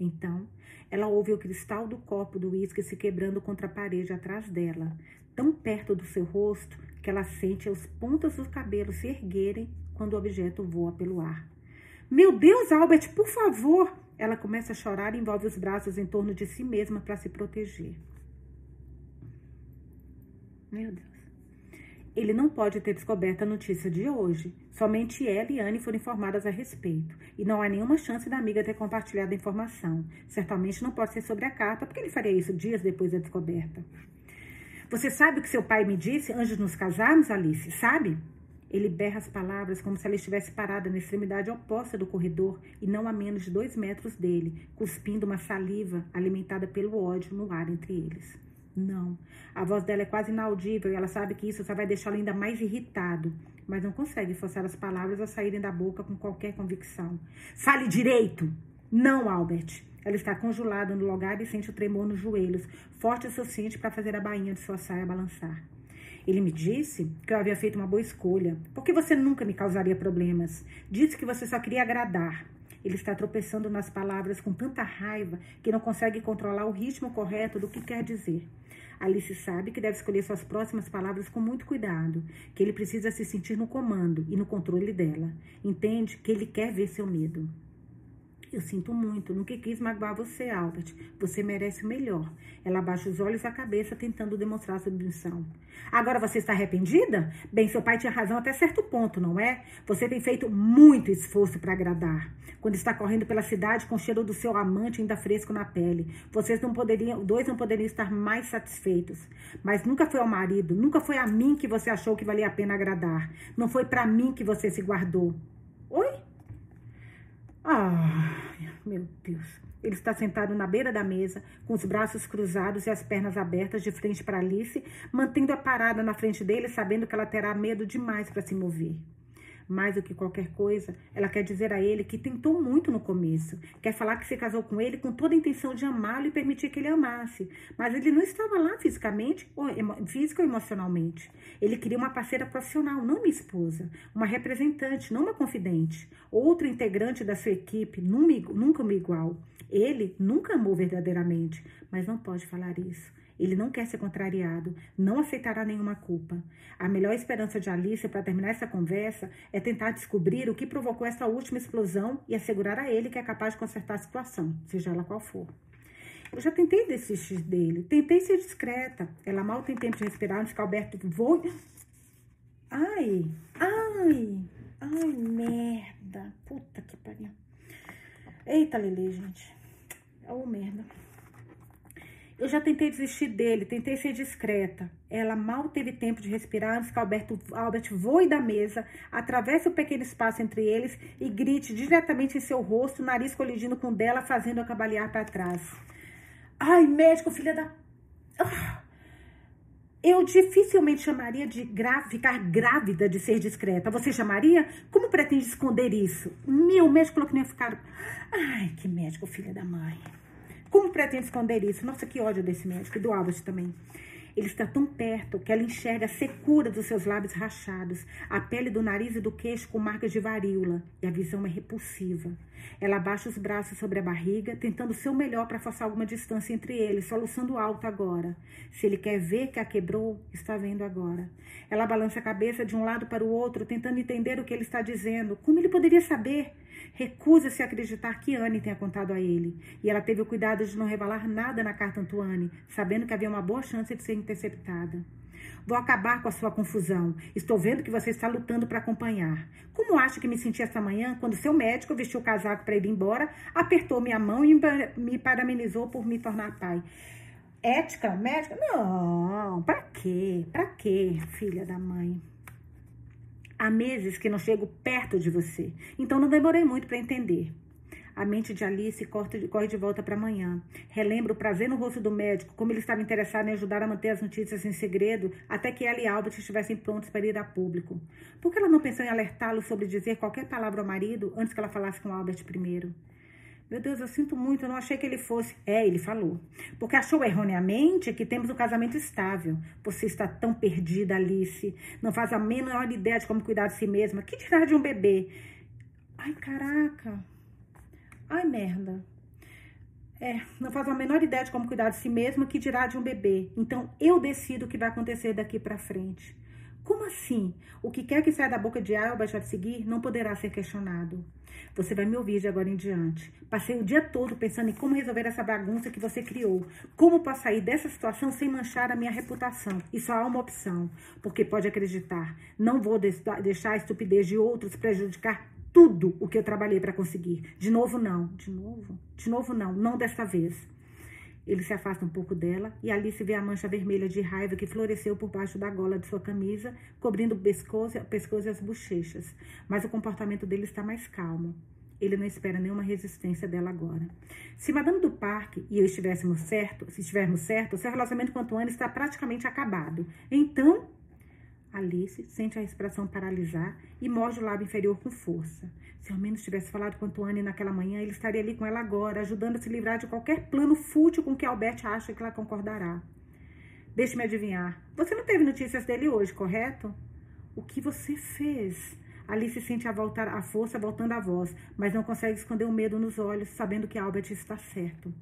Speaker 1: Então, ela ouve o cristal do copo do uísque se quebrando contra a parede atrás dela, tão perto do seu rosto que ela sente as pontas dos cabelos se erguerem quando o objeto voa pelo ar. Meu Deus, Albert, por favor! Ela começa a chorar e envolve os braços em torno de si mesma para se proteger. Meu Deus. Ele não pode ter descoberto a notícia de hoje. Somente ela e Anne foram informadas a respeito. E não há nenhuma chance da amiga ter compartilhado a informação. Certamente não pode ser sobre a carta, porque ele faria isso dias depois da descoberta. Você sabe o que seu pai me disse antes de nos casarmos, Alice? Sabe? Ele berra as palavras como se ela estivesse parada na extremidade oposta do corredor e não a menos de dois metros dele, cuspindo uma saliva alimentada pelo ódio no ar entre eles. Não. A voz dela é quase inaudível e ela sabe que isso só vai deixá-lo ainda mais irritado, mas não consegue forçar as palavras a saírem da boca com qualquer convicção. Fale direito! Não, Albert. Ela está congelada no lugar e sente o tremor nos joelhos, forte o suficiente para fazer a bainha de sua saia balançar. Ele me disse que eu havia feito uma boa escolha, porque você nunca me causaria problemas. Disse que você só queria agradar. Ele está tropeçando nas palavras com tanta raiva que não consegue controlar o ritmo correto do que quer dizer. Alice sabe que deve escolher suas próximas palavras com muito cuidado, que ele precisa se sentir no comando e no controle dela. Entende que ele quer ver seu medo. Eu sinto muito, nunca quis magoar você, Albert. Você merece o melhor. Ela abaixa os olhos e a cabeça, tentando demonstrar submissão. Agora você está arrependida? Bem, seu pai tinha razão até certo ponto, não é? Você tem feito muito esforço para agradar. Quando está correndo pela cidade com o cheiro do seu amante ainda fresco na pele. Vocês não poderiam, dois não poderiam estar mais satisfeitos. Mas nunca foi ao marido, nunca foi a mim que você achou que valia a pena agradar. Não foi para mim que você se guardou. Oi? Ah, meu Deus. Ele está sentado na beira da mesa, com os braços cruzados e as pernas abertas de frente para Alice, mantendo-a parada na frente dele, sabendo que ela terá medo demais para se mover. Mais do que qualquer coisa, ela quer dizer a ele que tentou muito no começo. Quer falar que se casou com ele com toda a intenção de amá-lo e permitir que ele amasse. Mas ele não estava lá fisicamente, ou física ou emocionalmente. Ele queria uma parceira profissional, não uma esposa. Uma representante, não uma confidente. Outra integrante da sua equipe, nunca uma igual. Ele nunca amou verdadeiramente, mas não pode falar isso. Ele não quer ser contrariado, não aceitará nenhuma culpa. A melhor esperança de Alice para terminar essa conversa é tentar descobrir o que provocou essa última explosão e assegurar a ele que é capaz de consertar a situação, seja ela qual for. Eu já tentei desistir dele, tentei ser discreta. Ela mal tem tempo de respirar antes que Alberto voe. Ai, ai, ai, merda. Puta que pariu. Eita, Lele, gente. Oh, merda. Eu já tentei desistir dele, tentei ser discreta. Ela mal teve tempo de respirar antes que Alberto, Albert voe da mesa, atravesse o pequeno espaço entre eles e grite diretamente em seu rosto, nariz colidindo com o dela, fazendo-a cambalear para trás. Ai, médico, filha da. Ah! Eu dificilmente chamaria de gra... ficar grávida de ser discreta. Você chamaria? Como pretende esconder isso? Meu médico falou que não ia ficar. Ai, que médico, filha da mãe. Como pretende esconder isso? Nossa, que ódio desse médico e do Albert também. Ele está tão perto que ela enxerga a secura dos seus lábios rachados, a pele do nariz e do queixo com marcas de varíola, e a visão é repulsiva. Ela abaixa os braços sobre a barriga, tentando o seu melhor para forçar alguma distância entre eles, soluçando alto agora. Se ele quer ver que a quebrou, está vendo agora. Ela balança a cabeça de um lado para o outro, tentando entender o que ele está dizendo. Como ele poderia saber? Recusa-se a acreditar que Anne tenha contado a ele. E ela teve o cuidado de não revelar nada na carta Antoine, sabendo que havia uma boa chance de ser interceptada. Vou acabar com a sua confusão. Estou vendo que você está lutando para acompanhar. Como acha que me senti esta manhã quando seu médico vestiu o casaco para ir embora, apertou minha mão e me parabenizou por me tornar pai? Ética, médica? Não, pra quê? Pra quê, filha da mãe? Há meses que não chego perto de você, então não demorei muito para entender. A mente de Alice corre de volta para amanhã. Relembra o prazer no rosto do médico, como ele estava interessado em ajudar a manter as notícias em segredo até que ela e Albert estivessem prontos para ir a público. Por que ela não pensou em alertá-lo sobre dizer qualquer palavra ao marido antes que ela falasse com Albert primeiro? Meu Deus, eu sinto muito, eu não achei que ele fosse. É, ele falou. Porque achou erroneamente que temos um casamento estável. Você está tão perdida, Alice. Não faz a menor ideia de como cuidar de si mesma. Que tirar de um bebê? Ai, caraca. Ai, merda. É, não faz a menor ideia de como cuidar de si mesma, que dirá de um bebê. Então, eu decido o que vai acontecer daqui para frente. Como assim? O que quer que saia da boca de Albert a seguir não poderá ser questionado. Você vai me ouvir de agora em diante. Passei o dia todo pensando em como resolver essa bagunça que você criou. Como posso sair dessa situação sem manchar a minha reputação. E só há uma opção. Porque pode acreditar, não vou deixar a estupidez de outros prejudicar tudo o que eu trabalhei para conseguir. De novo, não. De novo? De novo, não. Não desta vez. Ele se afasta um pouco dela e Alice vê a mancha vermelha de raiva que floresceu por baixo da gola de sua camisa, cobrindo o pescoço, pescoço e as bochechas. Mas o comportamento dele está mais calmo. Ele não espera nenhuma resistência dela agora. Se Madame do Parque e eu estivéssemos certo, se estivermos certos, seu relacionamento com Antoine está praticamente acabado. Então, Alice sente a respiração paralisar e morde o lábio inferior com força. Se ao menos tivesse falado com Antoine naquela manhã, ele estaria ali com ela agora, ajudando a se livrar de qualquer plano fútil com que Albert acha que ela concordará. Deixe-me adivinhar. Você não teve notícias dele hoje, correto? O que você fez? Alice sente a, voltar, a força voltando à voz, mas não consegue esconder o medo nos olhos, sabendo que Albert está certo.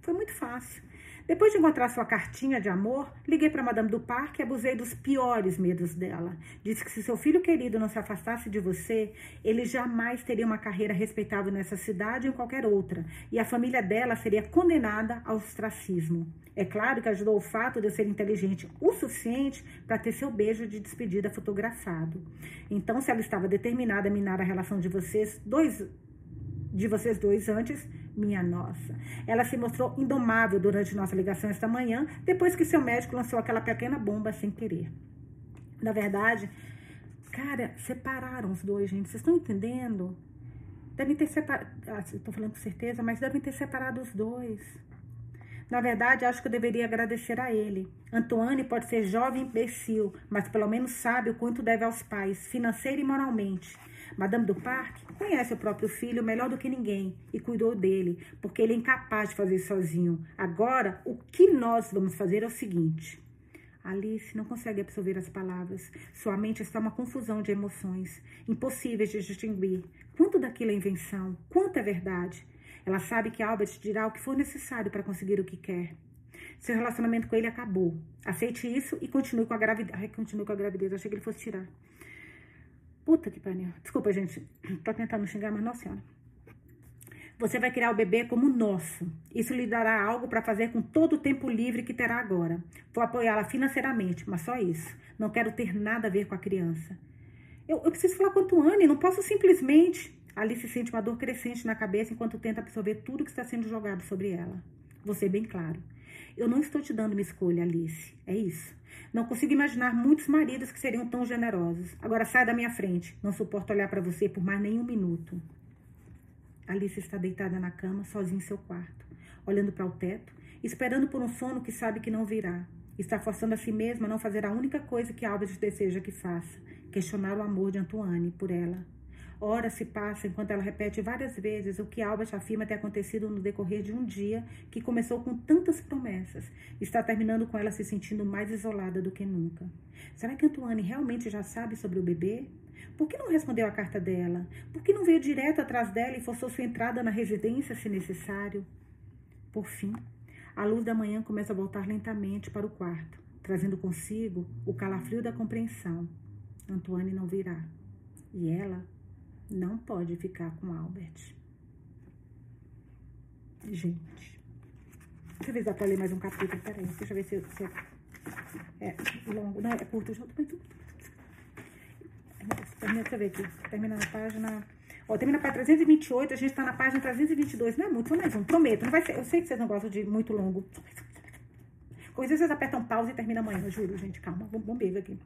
Speaker 1: Foi muito fácil. Depois de encontrar sua cartinha de amor, liguei para Madame do Parque e abusei dos piores medos dela. Disse que se seu filho querido não se afastasse de você, ele jamais teria uma carreira respeitável nessa cidade ou em qualquer outra, e a família dela seria condenada ao ostracismo. É claro que ajudou o fato de eu ser inteligente o suficiente para ter seu beijo de despedida fotografado. Então, se ela estava determinada a minar a relação de vocês dois de vocês dois antes, minha nossa. Ela se mostrou indomável durante nossa ligação esta manhã, depois que seu médico lançou aquela pequena bomba sem querer. Na verdade, cara, separaram os dois, gente. Vocês estão entendendo? Devem ter separado. Ah, Estou falando com certeza, mas devem ter separado os dois. Na verdade, acho que eu deveria agradecer a ele. Antoine pode ser jovem imbecil, mas pelo menos sabe o quanto deve aos pais, financeira e moralmente. Madame do Parque conhece o próprio filho melhor do que ninguém e cuidou dele, porque ele é incapaz de fazer sozinho. Agora, o que nós vamos fazer é o seguinte. Alice não consegue absorver as palavras. Sua mente está uma confusão de emoções, impossíveis de distinguir. Quanto daquilo é invenção? Quanto é verdade? Ela sabe que Albert dirá o que for necessário para conseguir o que quer. Seu relacionamento com ele acabou. Aceite isso e continue com a gravidez. Ai, continue com a gravidez. Achei que ele fosse tirar. Puta que pariu. Desculpa, gente. Tô tentando xingar, mas não senhora. Você vai criar o bebê como nosso. Isso lhe dará algo para fazer com todo o tempo livre que terá agora. Vou apoiá-la financeiramente, mas só isso. Não quero ter nada a ver com a criança. Eu, eu preciso falar com a Tuane, não posso simplesmente. Alice sente uma dor crescente na cabeça enquanto tenta absorver tudo que está sendo jogado sobre ela. Ser bem claro. Eu não estou te dando uma escolha, Alice. É isso. Não consigo imaginar muitos maridos que seriam tão generosos. Agora sai da minha frente. Não suporto olhar para você por mais nenhum minuto. Alice está deitada na cama, sozinha em seu quarto, olhando para o teto, esperando por um sono que sabe que não virá. Está forçando a si mesma a não fazer a única coisa que Albert deseja que faça: questionar o amor de Antoine por ela. Horas se passam enquanto ela repete várias vezes o que Albert afirma ter acontecido no decorrer de um dia que começou com tantas promessas. Está terminando com ela se sentindo mais isolada do que nunca. Será que Antoine realmente já sabe sobre o bebê? Por que não respondeu a carta dela? Por que não veio direto atrás dela e forçou sua entrada na residência se necessário? Por fim, a luz da manhã começa a voltar lentamente para o quarto, trazendo consigo o calafrio da compreensão. Antoine não virá. E ela não pode ficar com Albert. Gente. Deixa eu ver se dá pra ler mais um capítulo. Peraí, deixa eu ver se, se é, longo. Não, é curto. Deixa eu, deixa eu ver aqui. Termina na página... Ó, termina na página 328, a gente tá na página 322. Não é muito, só mais um. Prometo, não vai ser... Eu sei que vocês não gostam de muito longo. Coisas vocês apertam pausa e termina amanhã, juro, gente. Calma, vamos ver aqui.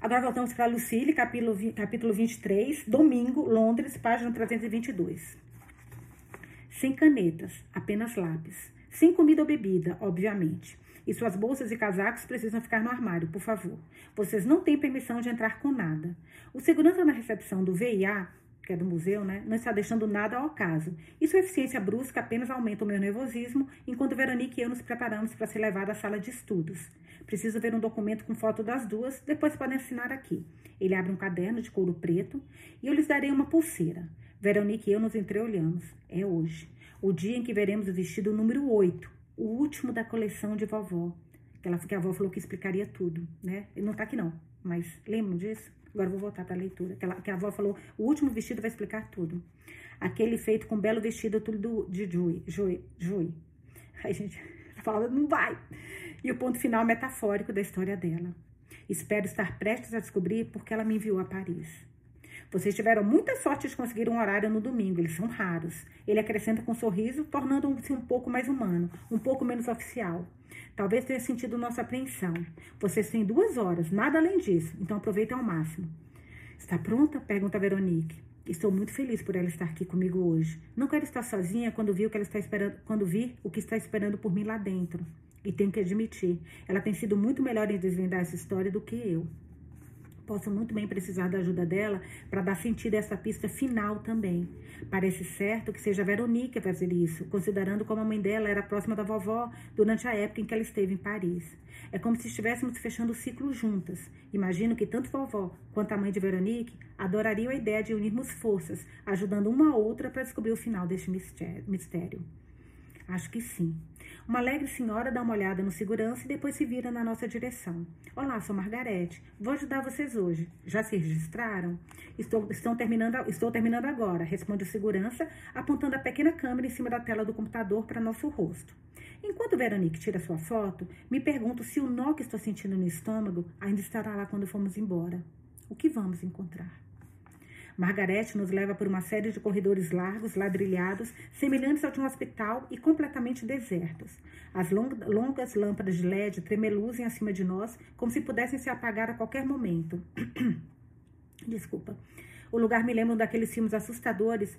Speaker 1: Agora voltamos para Lucille, capítulo, capítulo 23, domingo, Londres, página 322. Sem canetas, apenas lápis. Sem comida ou bebida, obviamente. E suas bolsas e casacos precisam ficar no armário, por favor. Vocês não têm permissão de entrar com nada. O segurança na recepção do VIA que é do museu, né, não está deixando nada ao acaso. E sua eficiência brusca apenas aumenta o meu nervosismo, enquanto Veronique e eu nos preparamos para ser levada à sala de estudos. Preciso ver um documento com foto das duas, depois podem assinar aqui. Ele abre um caderno de couro preto e eu lhes darei uma pulseira. Veronique e eu nos entreolhamos. É hoje. O dia em que veremos o vestido número 8, o último da coleção de vovó. Ela, que a avó falou que explicaria tudo, né? Ele não está aqui não, mas lembram disso? Agora vou voltar para a leitura. Que, ela, que, a avó falou: o último vestido vai explicar tudo. Aquele feito com um belo vestido, tudo de Jui. Jui. Jui. Aí, gente, fala, não vai. E o ponto final metafórico da história dela. Espero estar prestes a descobrir porque ela me enviou a Paris. Vocês tiveram muita sorte de conseguir um horário no domingo, eles são raros. Ele acrescenta com um sorriso, tornando-se um pouco mais humano, um pouco menos oficial. Talvez tenha sentido nossa apreensão. Vocês têm duas horas, nada além disso, então aproveitem ao máximo. Está pronta? Pergunta Veronique. Estou muito feliz por ela estar aqui comigo hoje. Não quero estar sozinha quando vi o que ela está esperando, quando vi o que está esperando por mim lá dentro. E tenho que admitir, ela tem sido muito melhor em desvendar essa história do que eu possa muito bem precisar da ajuda dela para dar sentido a essa pista final também. Parece certo que seja a Veronique a fazer isso, considerando como a mãe dela era próxima da vovó durante a época em que ela esteve em Paris. É como se estivéssemos fechando o ciclo juntas. Imagino que tanto vovó quanto a mãe de Veronique adorariam a ideia de unirmos forças, ajudando uma a outra para descobrir o final deste mistério. Acho que sim. Uma alegre senhora dá uma olhada no segurança e depois se vira na nossa direção. Olá, sou Margarete. Vou ajudar vocês hoje. Já se registraram? Estou, estão terminando, estou terminando agora, responde o segurança, apontando a pequena câmera em cima da tela do computador para nosso rosto. Enquanto Veronique tira sua foto, me pergunto se o nó que estou sentindo no estômago ainda estará lá quando formos embora. O que vamos encontrar? Margarete nos leva por uma série de corredores largos, ladrilhados, semelhantes ao de um hospital e completamente desertos. As longas lâmpadas de LED tremeluzem acima de nós, como se pudessem se apagar a qualquer momento. Desculpa. O lugar me lembra daqueles filmes assustadores.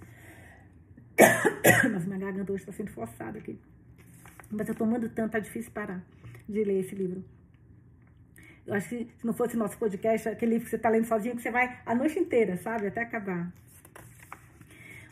Speaker 1: Mas minha garganta hoje está sendo forçada aqui. Mas eu tomando tanto, tá difícil parar de ler esse livro. Eu acho que se não fosse nosso podcast, aquele livro que você está lendo sozinho, que você vai a noite inteira, sabe? Até acabar.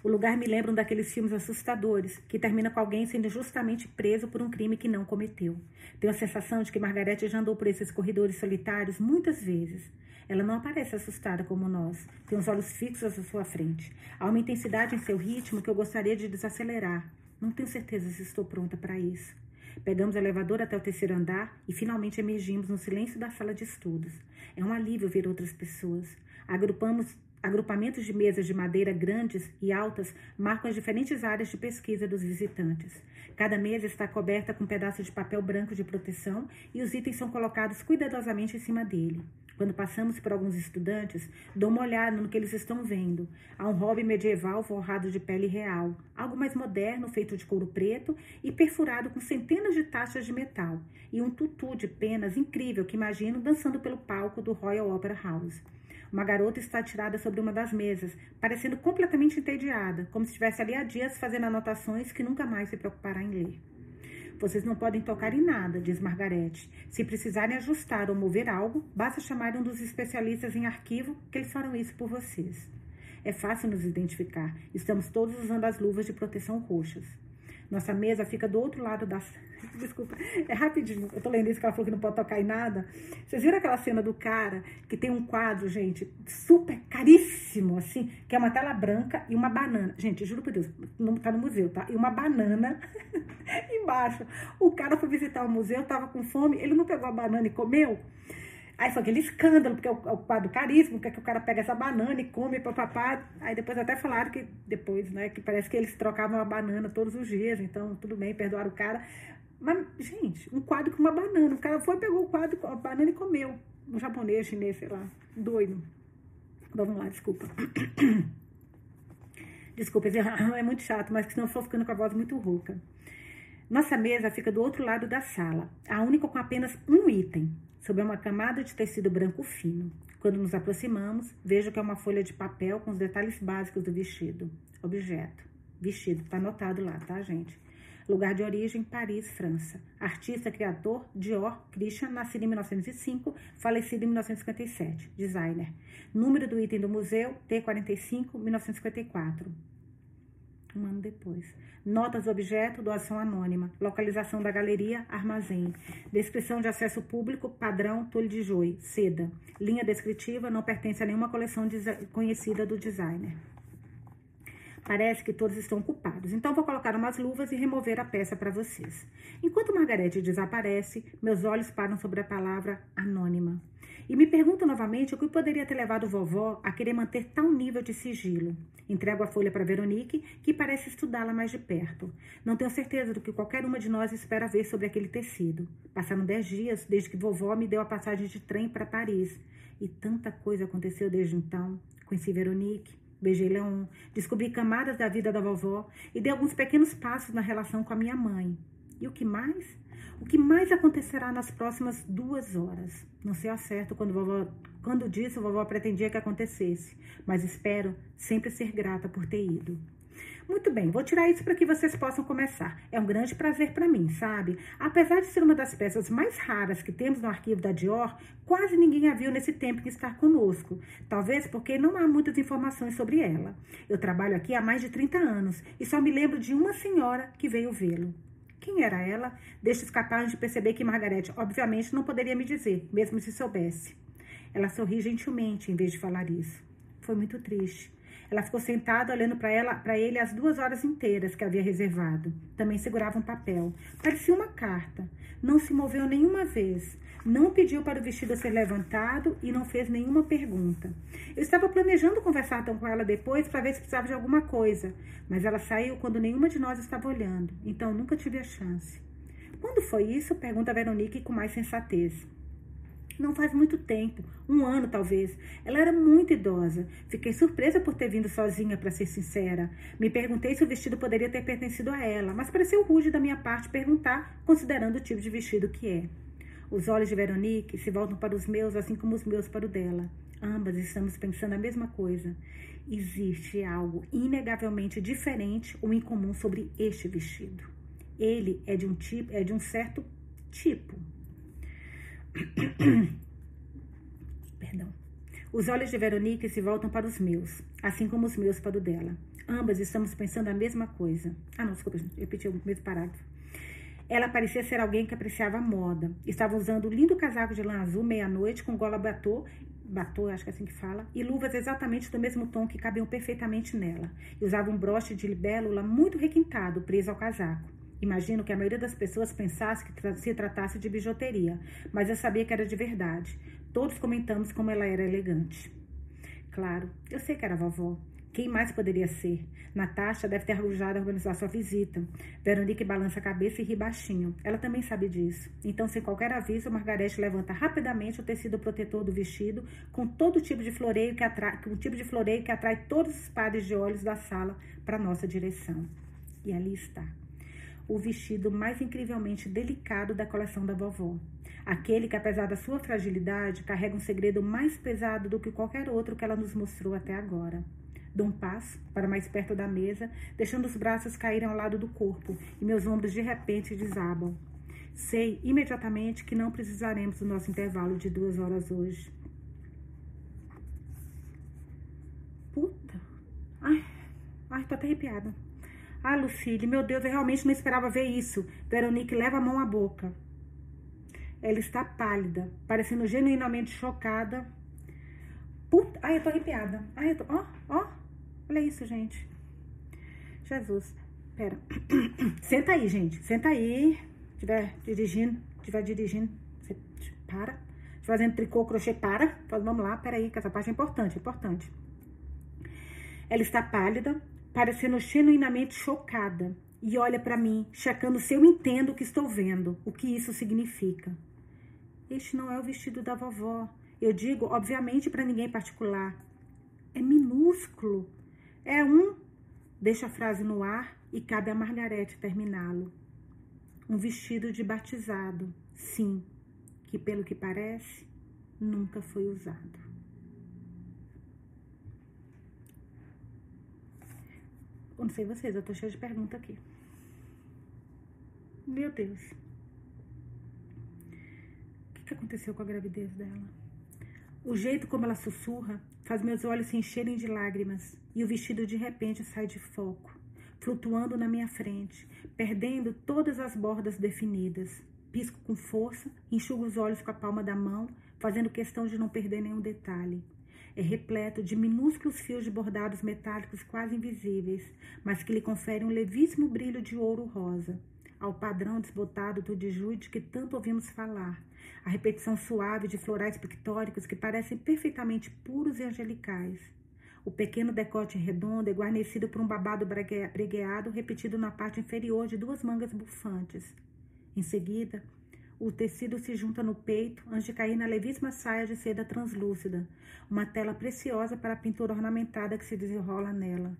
Speaker 1: O lugar me lembra um daqueles filmes assustadores, que termina com alguém sendo justamente preso por um crime que não cometeu. Tenho a sensação de que Margarete já andou por esses corredores solitários muitas vezes. Ela não aparece assustada como nós, tem os olhos fixos à sua frente. Há uma intensidade em seu ritmo que eu gostaria de desacelerar. Não tenho certeza se estou pronta para isso. Pegamos o elevador até o terceiro andar e finalmente emergimos no silêncio da sala de estudos. É um alívio ver outras pessoas. Agrupamos Agrupamentos de mesas de madeira grandes e altas marcam as diferentes áreas de pesquisa dos visitantes. Cada mesa está coberta com um pedaço de papel branco de proteção e os itens são colocados cuidadosamente em cima dele. Quando passamos por alguns estudantes, dou uma olhada no que eles estão vendo. Há um hobby medieval forrado de pele real, algo mais moderno feito de couro preto e perfurado com centenas de taxas de metal, e um tutu de penas incrível que imagino dançando pelo palco do Royal Opera House. Uma garota está tirada sobre uma das mesas, parecendo completamente entediada, como se estivesse ali há dias fazendo anotações que nunca mais se preocupará em ler. Vocês não podem tocar em nada, diz Margarete. Se precisarem ajustar ou mover algo, basta chamar um dos especialistas em arquivo que eles farão isso por vocês. É fácil nos identificar. Estamos todos usando as luvas de proteção roxas. Nossa mesa fica do outro lado da. Desculpa, é rapidinho. Eu tô lendo isso que ela falou que não pode tocar em nada. Vocês viram aquela cena do cara que tem um quadro, gente, super caríssimo, assim, que é uma tela branca e uma banana. Gente, juro por Deus, não tá no museu, tá? E uma banana embaixo. O cara foi visitar o museu, tava com fome, ele não pegou a banana e comeu. Aí foi aquele escândalo, porque é o, é quadro caríssimo, que, é que o cara pega essa banana e come, papapá. Aí depois até falaram que, depois, né, que parece que eles trocavam a banana todos os dias, então tudo bem, perdoaram o cara. Mas, gente, um quadro com uma banana. O cara foi, pegou o quadro, a banana e comeu. Um japonês, chinês, sei lá, doido. Vamos lá, desculpa. Desculpa, é muito chato, mas senão eu estou ficando com a voz muito rouca. Nossa mesa fica do outro lado da sala, a única com apenas um item, sob uma camada de tecido branco fino. Quando nos aproximamos, vejo que é uma folha de papel com os detalhes básicos do vestido. Objeto. Vestido. Tá anotado lá, tá, gente? Lugar de origem, Paris, França. Artista, criador, Dior, Christian, nascido em 1905, falecido em 1957. Designer. Número do item do museu, T45, 1954. Um ano depois. Notas do objeto, doação anônima. Localização da galeria, armazém. Descrição de acesso público, padrão, tule de joio, seda. Linha descritiva, não pertence a nenhuma coleção conhecida do designer. Parece que todos estão ocupados. Então vou colocar umas luvas e remover a peça para vocês. Enquanto Margarete desaparece, meus olhos param sobre a palavra anônima. E me pergunto novamente o que poderia ter levado vovó a querer manter tal nível de sigilo. Entrego a folha para Veronique, que parece estudá-la mais de perto. Não tenho certeza do que qualquer uma de nós espera ver sobre aquele tecido. Passaram dez dias desde que vovó me deu a passagem de trem para Paris. E tanta coisa aconteceu desde então. Conheci Veronique, Beijei Leon, descobri camadas da vida da vovó e dei alguns pequenos passos na relação com a minha mãe. E o que mais? O que mais acontecerá nas próximas duas horas? Não sei ao certo quando, vovó, quando disse, a vovó pretendia que acontecesse, mas espero sempre ser grata por ter ido. Muito bem, vou tirar isso para que vocês possam começar. É um grande prazer para mim, sabe? Apesar de ser uma das peças mais raras que temos no arquivo da Dior, quase ninguém a viu nesse tempo que está conosco. Talvez porque não há muitas informações sobre ela. Eu trabalho aqui há mais de 30 anos e só me lembro de uma senhora que veio vê-lo. Quem era ela? Deixa escapar de perceber que Margarete, obviamente, não poderia me dizer, mesmo se soubesse. Ela sorri gentilmente em vez de falar isso. Foi muito triste. Ela ficou sentada olhando para ela, para ele as duas horas inteiras que havia reservado. Também segurava um papel. Parecia uma carta. Não se moveu nenhuma vez. Não pediu para o vestido ser levantado e não fez nenhuma pergunta. Eu estava planejando conversar então com ela depois para ver se precisava de alguma coisa, mas ela saiu quando nenhuma de nós estava olhando, então nunca tive a chance. Quando foi isso? Pergunta a Veronique com mais sensatez. Não faz muito tempo, um ano talvez. Ela era muito idosa. Fiquei surpresa por ter vindo sozinha, para ser sincera. Me perguntei se o vestido poderia ter pertencido a ela, mas pareceu rude da minha parte perguntar, considerando o tipo de vestido que é. Os olhos de Veronique se voltam para os meus, assim como os meus para o dela. Ambas estamos pensando a mesma coisa. Existe algo inegavelmente diferente ou incomum sobre este vestido. Ele é de um tipo, é de um certo tipo. Perdão. Os olhos de Veronique se voltam para os meus, assim como os meus para o dela. Ambas estamos pensando a mesma coisa. Ah, não, desculpa, repeti o mesmo parágrafo. Ela parecia ser alguém que apreciava a moda. Estava usando um lindo casaco de lã azul meia-noite com gola batô, batô, acho que é assim que fala, e luvas exatamente do mesmo tom que cabiam perfeitamente nela. E usava um broche de libélula muito requintado, preso ao casaco. Imagino que a maioria das pessoas pensasse que se tratasse de bijuteria, mas eu sabia que era de verdade. Todos comentamos como ela era elegante. Claro, eu sei que era vovó. Quem mais poderia ser? Natasha deve ter arrojado a organizar sua visita. Veronique balança a cabeça e ri baixinho. Ela também sabe disso. Então, sem qualquer aviso, Margarete levanta rapidamente o tecido protetor do vestido, com todo tipo de floreio que atrai, com tipo de floreio que atrai todos os pares de olhos da sala para nossa direção. E ali está o vestido mais incrivelmente delicado da coleção da vovó. Aquele que, apesar da sua fragilidade, carrega um segredo mais pesado do que qualquer outro que ela nos mostrou até agora. Dou um passo para mais perto da mesa, deixando os braços caírem ao lado do corpo e meus ombros de repente desabam. Sei imediatamente que não precisaremos do nosso intervalo de duas horas hoje. Puta! Ai, ai, tô até arrepiada. Ah, Lucille, meu Deus, eu realmente não esperava ver isso. Veronique leva a mão à boca. Ela está pálida, parecendo genuinamente chocada. Puta, ai, eu tô arrepiada. Ai, eu tô, ó, ó, olha isso, gente. Jesus, pera. Senta aí, gente, senta aí. Estiver dirigindo, estiver dirigindo, você para. Fazendo tricô, crochê, para. Vamos lá, peraí, que essa parte é importante, é importante. Ela está pálida, parecendo genuinamente chocada, e olha para mim, checando se eu entendo o que estou vendo, o que isso significa. Este não é o vestido da vovó. Eu digo, obviamente, para ninguém particular. É minúsculo. É um. Deixa a frase no ar e cabe a Margarete terminá-lo. um vestido de batizado, sim, que pelo que parece, nunca foi usado. Eu não sei vocês, eu tô cheia de pergunta aqui. Meu Deus. O que, que aconteceu com a gravidez dela? O jeito como ela sussurra faz meus olhos se encherem de lágrimas e o vestido de repente sai de foco, flutuando na minha frente, perdendo todas as bordas definidas. Pisco com força, enxugo os olhos com a palma da mão, fazendo questão de não perder nenhum detalhe. É repleto de minúsculos fios de bordados metálicos quase invisíveis, mas que lhe conferem um levíssimo brilho de ouro rosa, ao padrão desbotado do de Jude que tanto ouvimos falar, a repetição suave de florais pictóricos que parecem perfeitamente puros e angelicais. O pequeno decote redondo é guarnecido por um babado bregueado repetido na parte inferior de duas mangas bufantes. Em seguida, o tecido se junta no peito antes de cair na levíssima saia de seda translúcida, uma tela preciosa para a pintura ornamentada que se desenrola nela.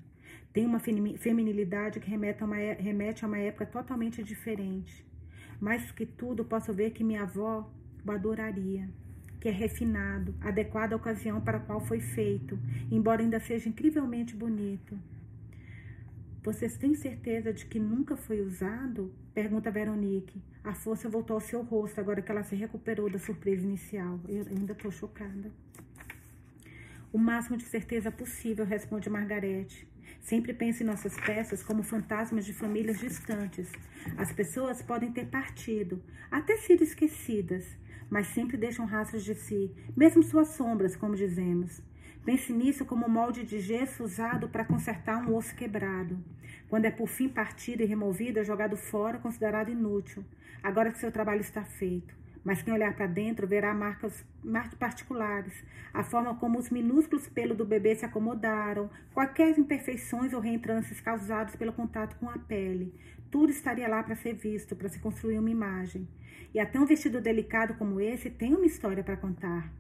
Speaker 1: Tem uma feminilidade que remete a uma, é, remete a uma época totalmente diferente. Mais que tudo, posso ver que minha avó o adoraria, que é refinado, adequado à ocasião para a qual foi feito, embora ainda seja incrivelmente bonito. Vocês têm certeza de que nunca foi usado? Pergunta Veronique. A força voltou ao seu rosto agora que ela se recuperou da surpresa inicial. Eu ainda estou chocada. O máximo de certeza possível, responde Margarete. Sempre pense em nossas peças como fantasmas de famílias distantes. As pessoas podem ter partido, até sido esquecidas, mas sempre deixam rastros de si, mesmo suas sombras, como dizemos. Pense nisso como um molde de gesso usado para consertar um osso quebrado. Quando é por fim partido e removido, é jogado fora, considerado inútil. Agora que seu trabalho está feito. Mas quem olhar para dentro verá marcas, marcas particulares, a forma como os minúsculos pelos do bebê se acomodaram, quaisquer imperfeições ou reentrances causados pelo contato com a pele. Tudo estaria lá para ser visto, para se construir uma imagem. E até um vestido delicado como esse tem uma história para contar.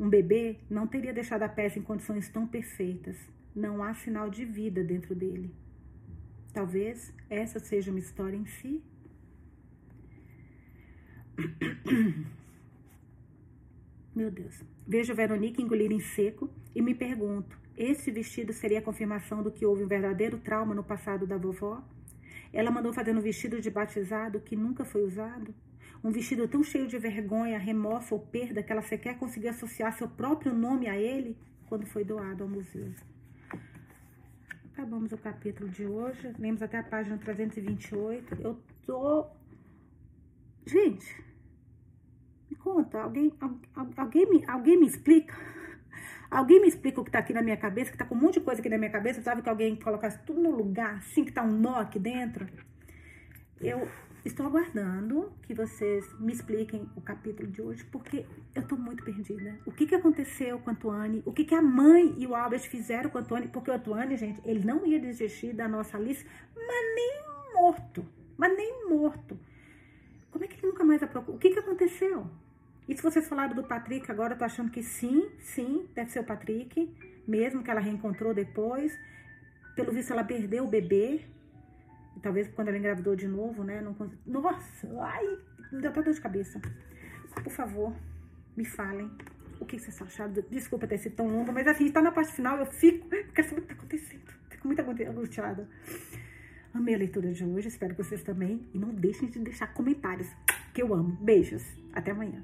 Speaker 1: Um bebê não teria deixado a peça em condições tão perfeitas. Não há sinal de vida dentro dele. Talvez essa seja uma história em si. Meu Deus. Vejo Veronique engolir em seco e me pergunto: esse vestido seria a confirmação do que houve um verdadeiro trauma no passado da vovó? Ela mandou fazer um vestido de batizado que nunca foi usado? Um vestido tão cheio de vergonha, remorso ou perda que ela sequer conseguia associar seu próprio nome a ele quando foi doado ao museu. Acabamos o capítulo de hoje. Lemos até a página 328. Eu tô. Gente, me conta, alguém, alguém, me, alguém me explica? Alguém me explica o que tá aqui na minha cabeça, que tá com um monte de coisa aqui na minha cabeça, sabe que alguém colocasse tudo no lugar, assim, que tá um nó aqui dentro? Eu Estou aguardando que vocês me expliquem o capítulo de hoje, porque eu estou muito perdida. O que, que aconteceu com a Antoine? O que, que a mãe e o Albert fizeram com a Antoine? Porque o Antoine, gente, ele não ia desistir da nossa Alice, mas nem morto. Mas nem morto. Como é que ele nunca mais a? O que, que aconteceu? E se vocês falaram do Patrick agora, eu tô achando que sim, sim, deve ser o Patrick, mesmo que ela reencontrou depois. Pelo visto, ela perdeu o bebê, talvez quando ela engravidou de novo, né? Não cons... Nossa, ai, me deu até dor de cabeça. Por favor, me falem o que vocês acharam. Desculpa ter sido tão longa, mas assim, tá na parte final, eu fico, eu quero saber o que tá acontecendo. Fico muito angustiada. Amei a leitura de hoje, espero que vocês também. E não deixem de deixar comentários, que eu amo. Beijos, até amanhã.